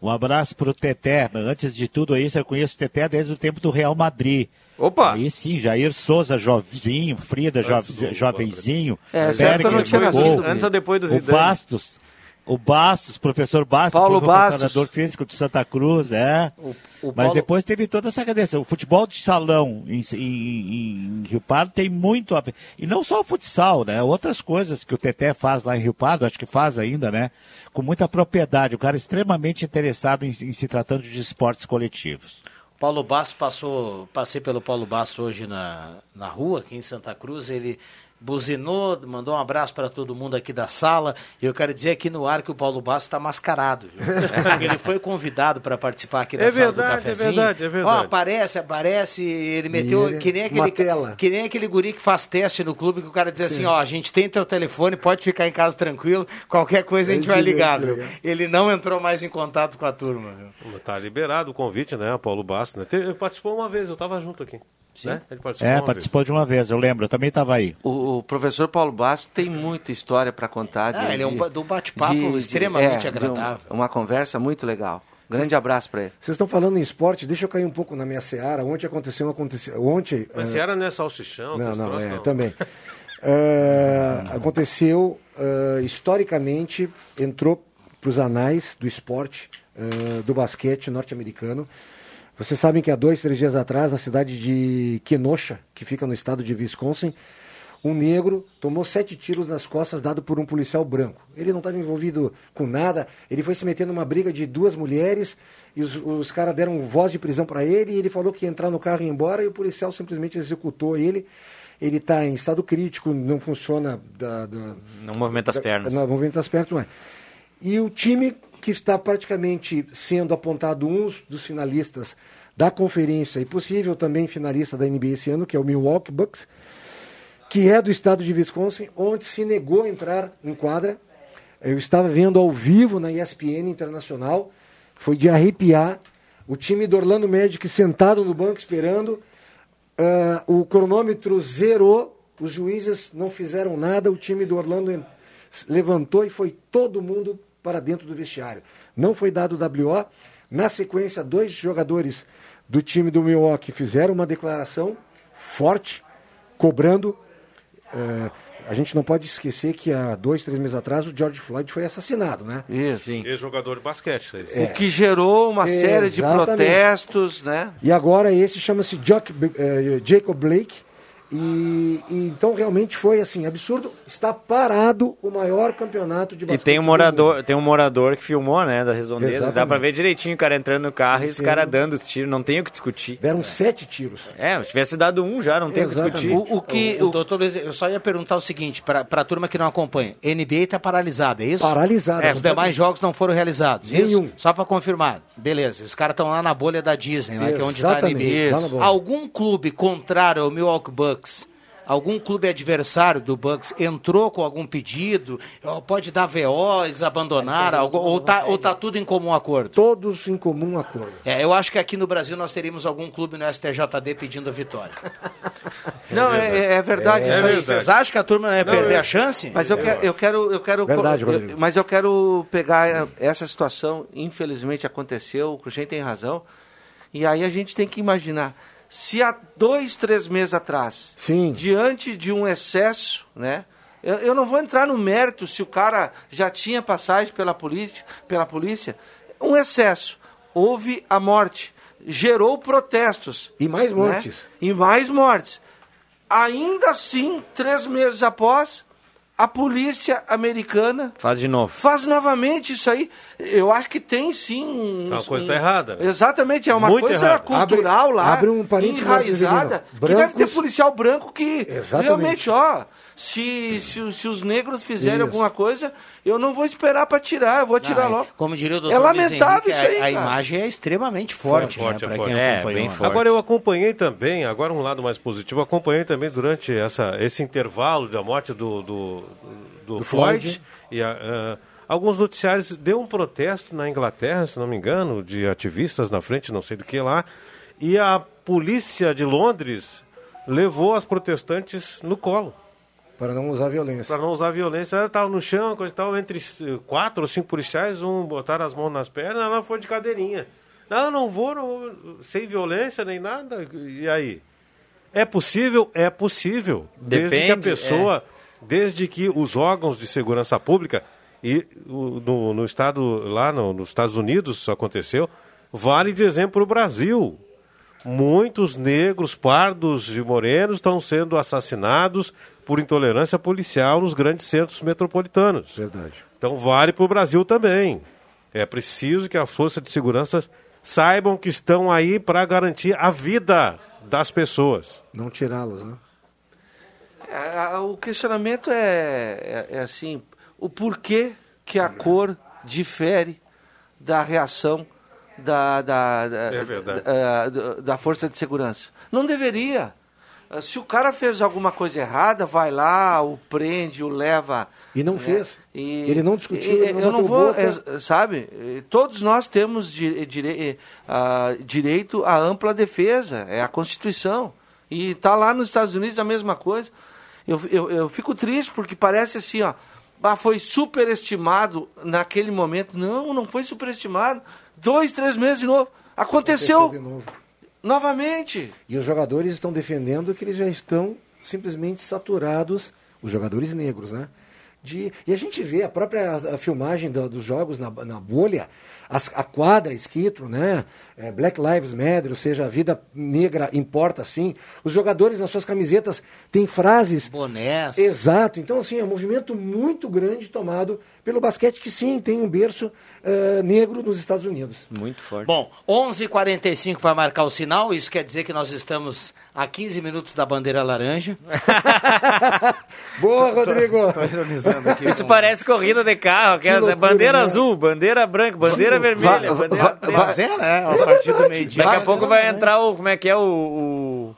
Um abraço para o Teté. Antes de tudo isso, eu conheço o Teté desde o tempo do Real Madrid. Opa! Aí sim, Jair Souza, jovenzinho, Frida, jo, jovenzinho. É, certo, não tinha nascido. Antes ou depois do Zidane. O Bastos, o Bastos, professor Bastos, Paulo Bastos. físico de Santa Cruz, é. O, o Mas Paulo... depois teve toda essa cadencia. O futebol de salão em, em, em, Rio Pardo tem muito a ver. E não só o futsal, né? Outras coisas que o Teté faz lá em Rio Pardo, acho que faz ainda, né? Com muita propriedade. O cara é extremamente interessado em, em se tratando de esportes coletivos. Paulo Bastos passou, passei pelo Paulo Bastos hoje na, na rua, aqui em Santa Cruz. Ele buzinou, mandou um abraço para todo mundo aqui da sala. E eu quero dizer aqui no ar que o Paulo Bastos está mascarado. Viu? ele foi convidado para participar aqui da é sala verdade, do é cafezinho. É verdade, é verdade. Ó, aparece, aparece. Ele meteu ele, que, nem aquele, que nem aquele guri que faz teste no clube que o cara diz Sim. assim: ó, a gente tem teu telefone, pode ficar em casa tranquilo, qualquer coisa a gente vai ligar. Viu? Ele não entrou mais em contato com a turma. Viu? Tá liberado o convite, né? Paulo Bastos. Né? Ele participou uma vez, eu estava junto aqui. Né? Ele participou é, participou vez. de uma vez, eu lembro, eu também estava aí. O, o, professor Paulo Bastos tem muita história para contar. Ah, de, ele é um, um bate-papo extremamente é, agradável. Um, uma conversa muito legal. Grande abraço para ele. Vocês estão falando em esporte, deixa eu cair um pouco na minha seara. Ontem aconteceu uma aconteceu, ontem. Mas uh... seara não é salsichão? Não, não, troços, é, não. também. uh, aconteceu uh, historicamente, entrou para os anais do esporte, do basquete norte-americano. Vocês sabem que há dois, três dias atrás, na cidade de Kenosha, que fica no estado de Wisconsin, um negro tomou sete tiros nas costas dado por um policial branco. Ele não estava envolvido com nada, ele foi se meter numa briga de duas mulheres e os, os caras deram voz de prisão para ele e ele falou que ia entrar no carro e ir embora e o policial simplesmente executou ele. Ele está em estado crítico, não funciona. Da, da, não movimenta as pernas. Não movimenta as pernas, não é. E o time que está praticamente sendo apontado um dos finalistas da conferência e possível também finalista da NBA esse ano, que é o Milwaukee Bucks, que é do estado de Wisconsin, onde se negou a entrar em quadra. Eu estava vendo ao vivo na ESPN Internacional, foi de arrepiar. O time do Orlando Magic sentado no banco esperando. Uh, o cronômetro zerou, os juízes não fizeram nada, o time do Orlando levantou e foi todo mundo para dentro do vestiário. Não foi dado WO. Na sequência, dois jogadores do time do Milwaukee fizeram uma declaração forte, cobrando. Uh, a gente não pode esquecer que há dois, três meses atrás o George Floyd foi assassinado, né? Isso. Ex-jogador de basquete. É. O que gerou uma série de protestos, né? E agora esse chama-se uh, Jacob Blake e, e, então realmente foi assim absurdo. Está parado o maior campeonato de basquete. E tem um morador, tem um morador que filmou, né, da redondeza. Exatamente. Dá para ver direitinho o cara entrando no carro e os caras dando os tiros. Não tem o que discutir. Deram é. sete tiros. É, se tivesse dado um já, não tem o que discutir. O, o que o, o doutor Luiz, eu só ia perguntar o seguinte para a turma que não acompanha: NBA está paralisada, é isso? Paralisada. É, os demais jogos não foram realizados. Nenhum. Isso? Só para confirmar. Beleza. Os caras estão lá na bolha da Disney, né, que é onde está a NBA. Algum clube contrário ao Milwaukee Bucks algum clube adversário do Bucks entrou com algum pedido, pode dar VO, eles abandonaram, algo, ou está ou tá tudo em comum acordo? Todos em comum acordo. É, eu acho que aqui no Brasil nós teríamos algum clube no STJD pedindo a vitória. não, é, é verdade. É, verdade. Vocês acham que a turma não ia não, perder eu, a chance? Mas eu, quero, eu quero, eu quero, verdade, eu, mas eu quero pegar essa situação. Infelizmente aconteceu. O Cruxem tem razão. E aí a gente tem que imaginar se há dois, três meses atrás, Sim. diante de um excesso, né? Eu, eu, não vou entrar no mérito se o cara já tinha passagem pela polícia, pela polícia. Um excesso. Houve a morte. Gerou protestos. E mais né? mortes. Né? E mais mortes. Ainda assim, três meses após, a polícia americana faz de novo. Faz novamente isso aí. Eu acho que tem sim. Um, então, a coisa está um, errada. Né? Exatamente, é uma Muito coisa errado. cultural abre, lá. Abre um enraizada. Brancos... Que deve ter policial branco que Exatamente. realmente, ó. Se, se, se os negros fizerem isso. alguma coisa, eu não vou esperar para tirar, eu vou tirar não, logo. Como diria o doutor É lamentável isso aí. A, a imagem é extremamente forte, forte, né, é forte. É, bem forte. Agora eu acompanhei também, agora um lado mais positivo, acompanhei também durante essa, esse intervalo da morte do, do do, do Floyd. Floyd. E uh, alguns noticiários deu um protesto na Inglaterra, se não me engano, de ativistas na frente, não sei do que lá. E a polícia de Londres levou as protestantes no colo. Para não usar violência. Para não usar violência. Ela estava no chão, coisa tal, entre quatro ou cinco policiais, um botaram as mãos nas pernas, ela foi de cadeirinha. Não, não vou, não vou sem violência nem nada. E aí? É possível? É possível. Depende, desde que a pessoa é desde que os órgãos de segurança pública, e no, no estado, lá no, nos Estados Unidos isso aconteceu, vale de exemplo para o Brasil. Muitos negros, pardos e morenos estão sendo assassinados por intolerância policial nos grandes centros metropolitanos. Verdade. Então vale para o Brasil também. É preciso que as forças de segurança saibam que estão aí para garantir a vida das pessoas. Não tirá-las, né? É, o questionamento é, é, é, assim, o porquê que a cor difere da reação da, da, da, é da, da, força de segurança. Não deveria. Se o cara fez alguma coisa errada, vai lá, o prende, o leva. E não né? fez. E, ele não discutiu. E, não eu não vou, é, sabe? Todos nós temos di, dire, uh, direito à ampla defesa, é a Constituição. E está lá nos Estados Unidos a mesma coisa. Eu, eu, eu fico triste porque parece assim, ó. Ah, foi superestimado naquele momento. Não, não foi superestimado. Dois, três meses de novo. Aconteceu, Aconteceu de novo. Novamente. E os jogadores estão defendendo que eles já estão simplesmente saturados, os jogadores negros, né? De, e a gente vê a própria filmagem do, dos jogos na, na bolha, as, a quadra escrito, né? É, Black Lives Matter, ou seja, a vida negra importa sim. Os jogadores nas suas camisetas têm frases. Bonés. Exato. Então, assim, é um movimento muito grande tomado pelo basquete, que sim, tem um berço uh, negro nos Estados Unidos. Muito forte. Bom, 11:45 h 45 para marcar o sinal, isso quer dizer que nós estamos a 15 minutos da bandeira laranja. Boa, Rodrigo! Tô, tô ironizando aqui. Isso com... parece corrida de carro, que, que loucura, bandeira né? azul, bandeira branca, bandeira vermelha, va, bandeira va, va, né? A partir do meio-dia. Daqui a pouco vai entrar o, como é que é, o,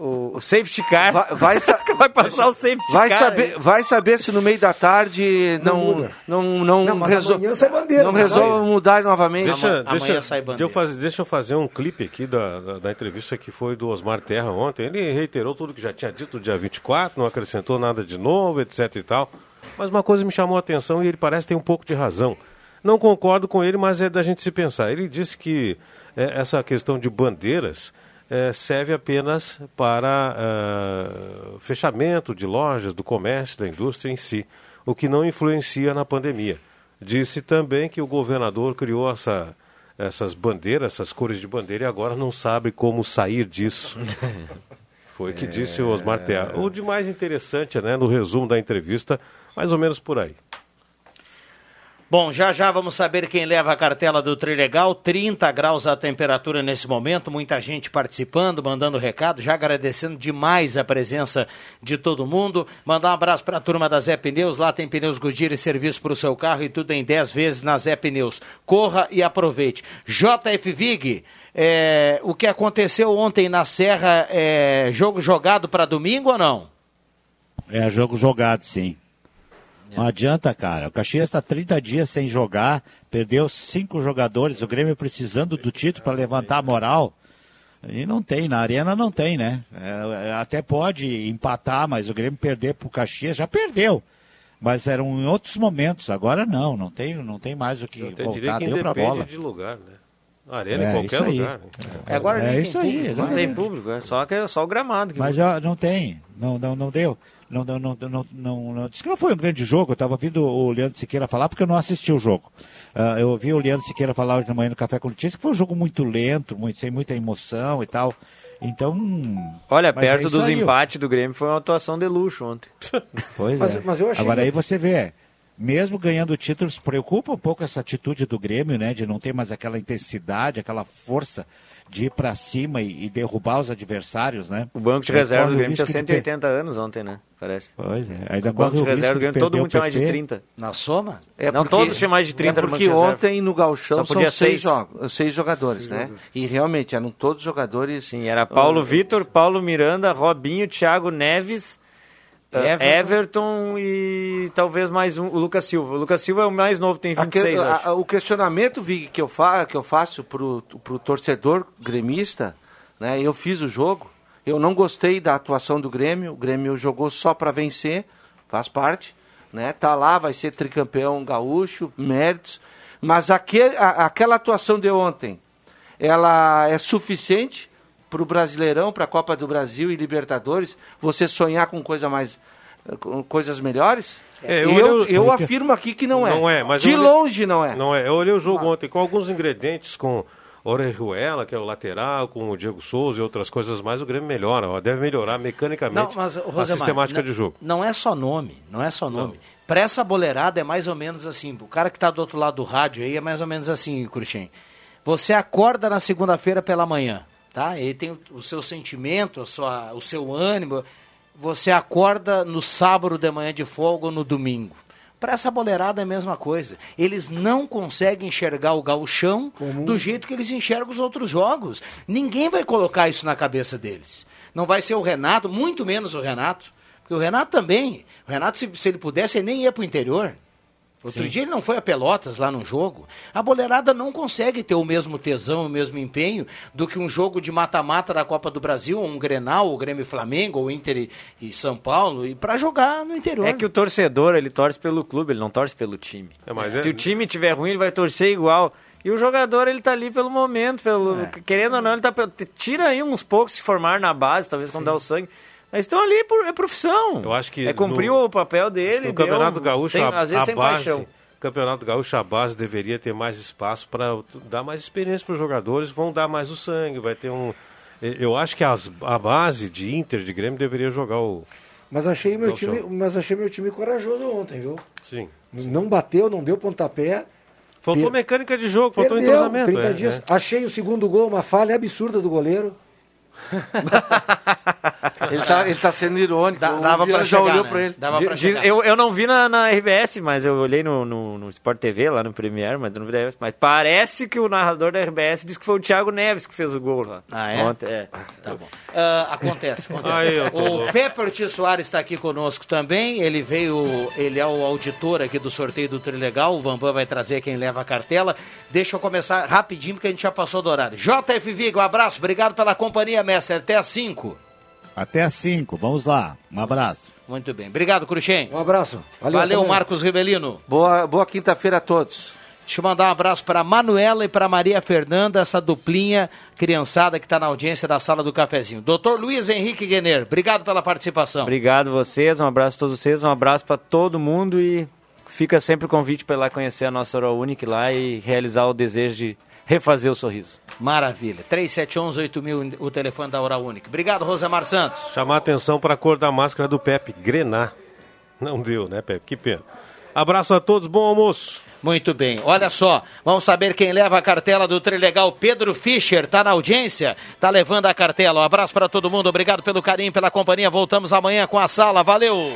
o safety car. Vai, vai, vai passar o safety vai car. Saber, vai saber se no meio da tarde não não não, não, resolve não resolve mudar novamente. Deixa, amanhã, deixa, sai bandeira. Deixa eu, fazer, deixa eu fazer um clipe aqui da, da, da, entrevista que foi do Osmar Terra ontem. Ele reiterou tudo que já tinha dito no dia 24, não acrescentou nada de novo, etc e tal. Mas uma coisa me chamou a atenção e ele parece ter um pouco de razão. Não concordo com ele, mas é da gente se pensar. Ele disse que é, essa questão de bandeiras é, serve apenas para uh, fechamento de lojas, do comércio, da indústria em si, o que não influencia na pandemia. Disse também que o governador criou essa, essas bandeiras, essas cores de bandeira, e agora não sabe como sair disso. Foi o que disse o Osmar Terra. O de mais interessante, né, no resumo da entrevista, mais ou menos por aí. Bom, já já vamos saber quem leva a cartela do Trilegal. 30 graus a temperatura nesse momento, muita gente participando, mandando recado, já agradecendo demais a presença de todo mundo. Mandar um abraço para a turma da Zé Pneus, lá tem pneus Goodyear e serviço para o seu carro e tudo em 10 vezes na Zé Pneus. Corra e aproveite. JF Vig, é, o que aconteceu ontem na Serra é jogo jogado para domingo ou não? É jogo jogado, sim. Não adianta, cara. O Caxias está 30 dias sem jogar, perdeu cinco jogadores, o Grêmio precisando do título para levantar a moral. E não tem, na arena não tem, né? É, é até pode empatar, mas o Grêmio perder para o Caxias já perdeu. Mas eram em outros momentos, agora não, não tem, não tem mais o que eu voltar, que deu para bola. de lugar, né? A arena é, em qualquer lugar. Né? É, agora é isso aí, não tem público, é só, que é só o gramado. Mas já não tem, não, não, não deu. Não, não, não, não, não, não, disse que não foi um grande jogo. Eu estava ouvindo o Leandro Siqueira falar porque eu não assisti o jogo. Uh, eu ouvi o Leandro Siqueira falar hoje de manhã no Café com Notícias que foi um jogo muito lento, muito, sem muita emoção e tal. Então. Olha, perto é dos empates do Grêmio foi uma atuação de luxo ontem. Pois mas, é. Mas Agora aí você vê, mesmo ganhando títulos, preocupa um pouco essa atitude do Grêmio, né? De não ter mais aquela intensidade, aquela força de ir para cima e, e, derrubar os adversários, né? O banco de reserva do Grêmio tinha 180 ter... anos ontem, né? Parece. Pois é. Ainda o banco de reserva do Grêmio, todo mundo tinha mais de 30. Na soma? É não, todos tinham mais de 30 é porque ontem no Galchão são seis, seis, jogos, seis jogadores, seis né? Jogos. E realmente eram todos jogadores... Sim, era Paulo uh, Vitor, Paulo Miranda, Robinho, Thiago Neves... Everton. Everton. e talvez mais um, o Lucas Silva. O Lucas Silva é o mais novo, tem 26, Aquele, a, O questionamento, Vig, que eu, fa, que eu faço pro, pro torcedor gremista, né? Eu fiz o jogo, eu não gostei da atuação do Grêmio, o Grêmio jogou só para vencer, faz parte, né? Tá lá, vai ser tricampeão gaúcho, méritos, mas aquele, a, aquela atuação de ontem, ela é suficiente para o Brasileirão, para a Copa do Brasil e Libertadores, você sonhar com coisa mais com coisas melhores? É, eu, eu, eu afirmo aqui que não é. Não é, mas De longe não é. Não é. Eu olhei o jogo ontem com alguns ingredientes, com Orejuela, que é o lateral, com o Diego Souza e outras coisas mais, o Grêmio melhora, ó, deve melhorar mecanicamente não, mas, Rosemar, a sistemática não, de jogo. Não é só nome, não é só nome. Para essa boleirada é mais ou menos assim, o cara que está do outro lado do rádio aí é mais ou menos assim, Cruxem. Você acorda na segunda-feira pela manhã, tá? Ele tem o seu sentimento, a sua, o seu ânimo. Você acorda no sábado de manhã de folga ou no domingo. Para essa boleirada é a mesma coisa. Eles não conseguem enxergar o gauchão Comum. do jeito que eles enxergam os outros jogos. Ninguém vai colocar isso na cabeça deles. Não vai ser o Renato, muito menos o Renato. Porque o Renato também. O Renato, se, se ele pudesse, ele nem ia para o interior. Outro Sim. dia ele não foi a Pelotas lá no jogo. A boleirada não consegue ter o mesmo tesão, o mesmo empenho do que um jogo de mata-mata da Copa do Brasil, um Grenal, o Grêmio Flamengo, ou Inter e, e São Paulo, e para jogar no interior. É que o torcedor, ele torce pelo clube, ele não torce pelo time. É, Se é... o time tiver ruim, ele vai torcer igual. E o jogador, ele tá ali pelo momento, pelo é. querendo ou não, ele tá tira aí uns poucos se formar na base, talvez quando Sim. der o sangue. Eles estão ali por é profissão. Eu acho que é cumprir no, o papel dele. No Campeonato Gaúcho, sem, a, às vezes a sem base, paixão. Campeonato Gaúcho, a base deveria ter mais espaço para dar mais experiência para os jogadores, vão dar mais o sangue, vai ter um. Eu acho que as, a base de Inter, de Grêmio, deveria jogar o. Mas achei meu time, mas achei meu time corajoso ontem, viu? Sim. Não bateu, não deu pontapé. Faltou per... mecânica de jogo, faltou Perdeu, entrosamento. 30 é, dias. É. Achei o segundo gol uma falha absurda do goleiro. ele, tá, ele tá sendo irônico. Dá, dava pra já chegar, olhou né? pra ele. Dava pra Diz, eu, eu não vi na, na RBS, mas eu olhei no, no, no Sport TV, lá no Premier, mas não vi RBS. Mas parece que o narrador da RBS disse que foi o Thiago Neves que fez o gol lá. Ah, é? Ontem, é. Tá bom. Uh, acontece, acontece. Aí, o Pepper T. Soares está aqui conosco também. Ele veio, ele é o auditor aqui do sorteio do Trilegal. O Bambam vai trazer quem leva a cartela. Deixa eu começar rapidinho, porque a gente já passou do horário. JF Vigo, um abraço, obrigado pela companhia, mestre. Até às 5. Até às 5, vamos lá. Um abraço. Muito bem. Obrigado, Cruxem. Um abraço. Valeu, Valeu Marcos Ribelino. Boa, boa quinta-feira a todos. Deixa eu mandar um abraço para Manuela e para Maria Fernanda, essa duplinha criançada que está na audiência da sala do cafezinho. Doutor Luiz Henrique Guener, obrigado pela participação. Obrigado vocês, um abraço a todos vocês, um abraço para todo mundo e fica sempre o convite para ir lá conhecer a nossa Oral Unique lá e realizar o desejo de refazer o sorriso. Maravilha. 3711-8000, o telefone da Oral Única. Obrigado, Rosemar Santos. Chamar atenção para a cor da máscara do Pepe, grená. Não deu, né, Pepe? Que pena. Abraço a todos, bom almoço. Muito bem, olha só, vamos saber quem leva a cartela do Trilegal. Pedro Fischer, tá na audiência, tá levando a cartela. Um abraço para todo mundo, obrigado pelo carinho, pela companhia. Voltamos amanhã com a sala, valeu!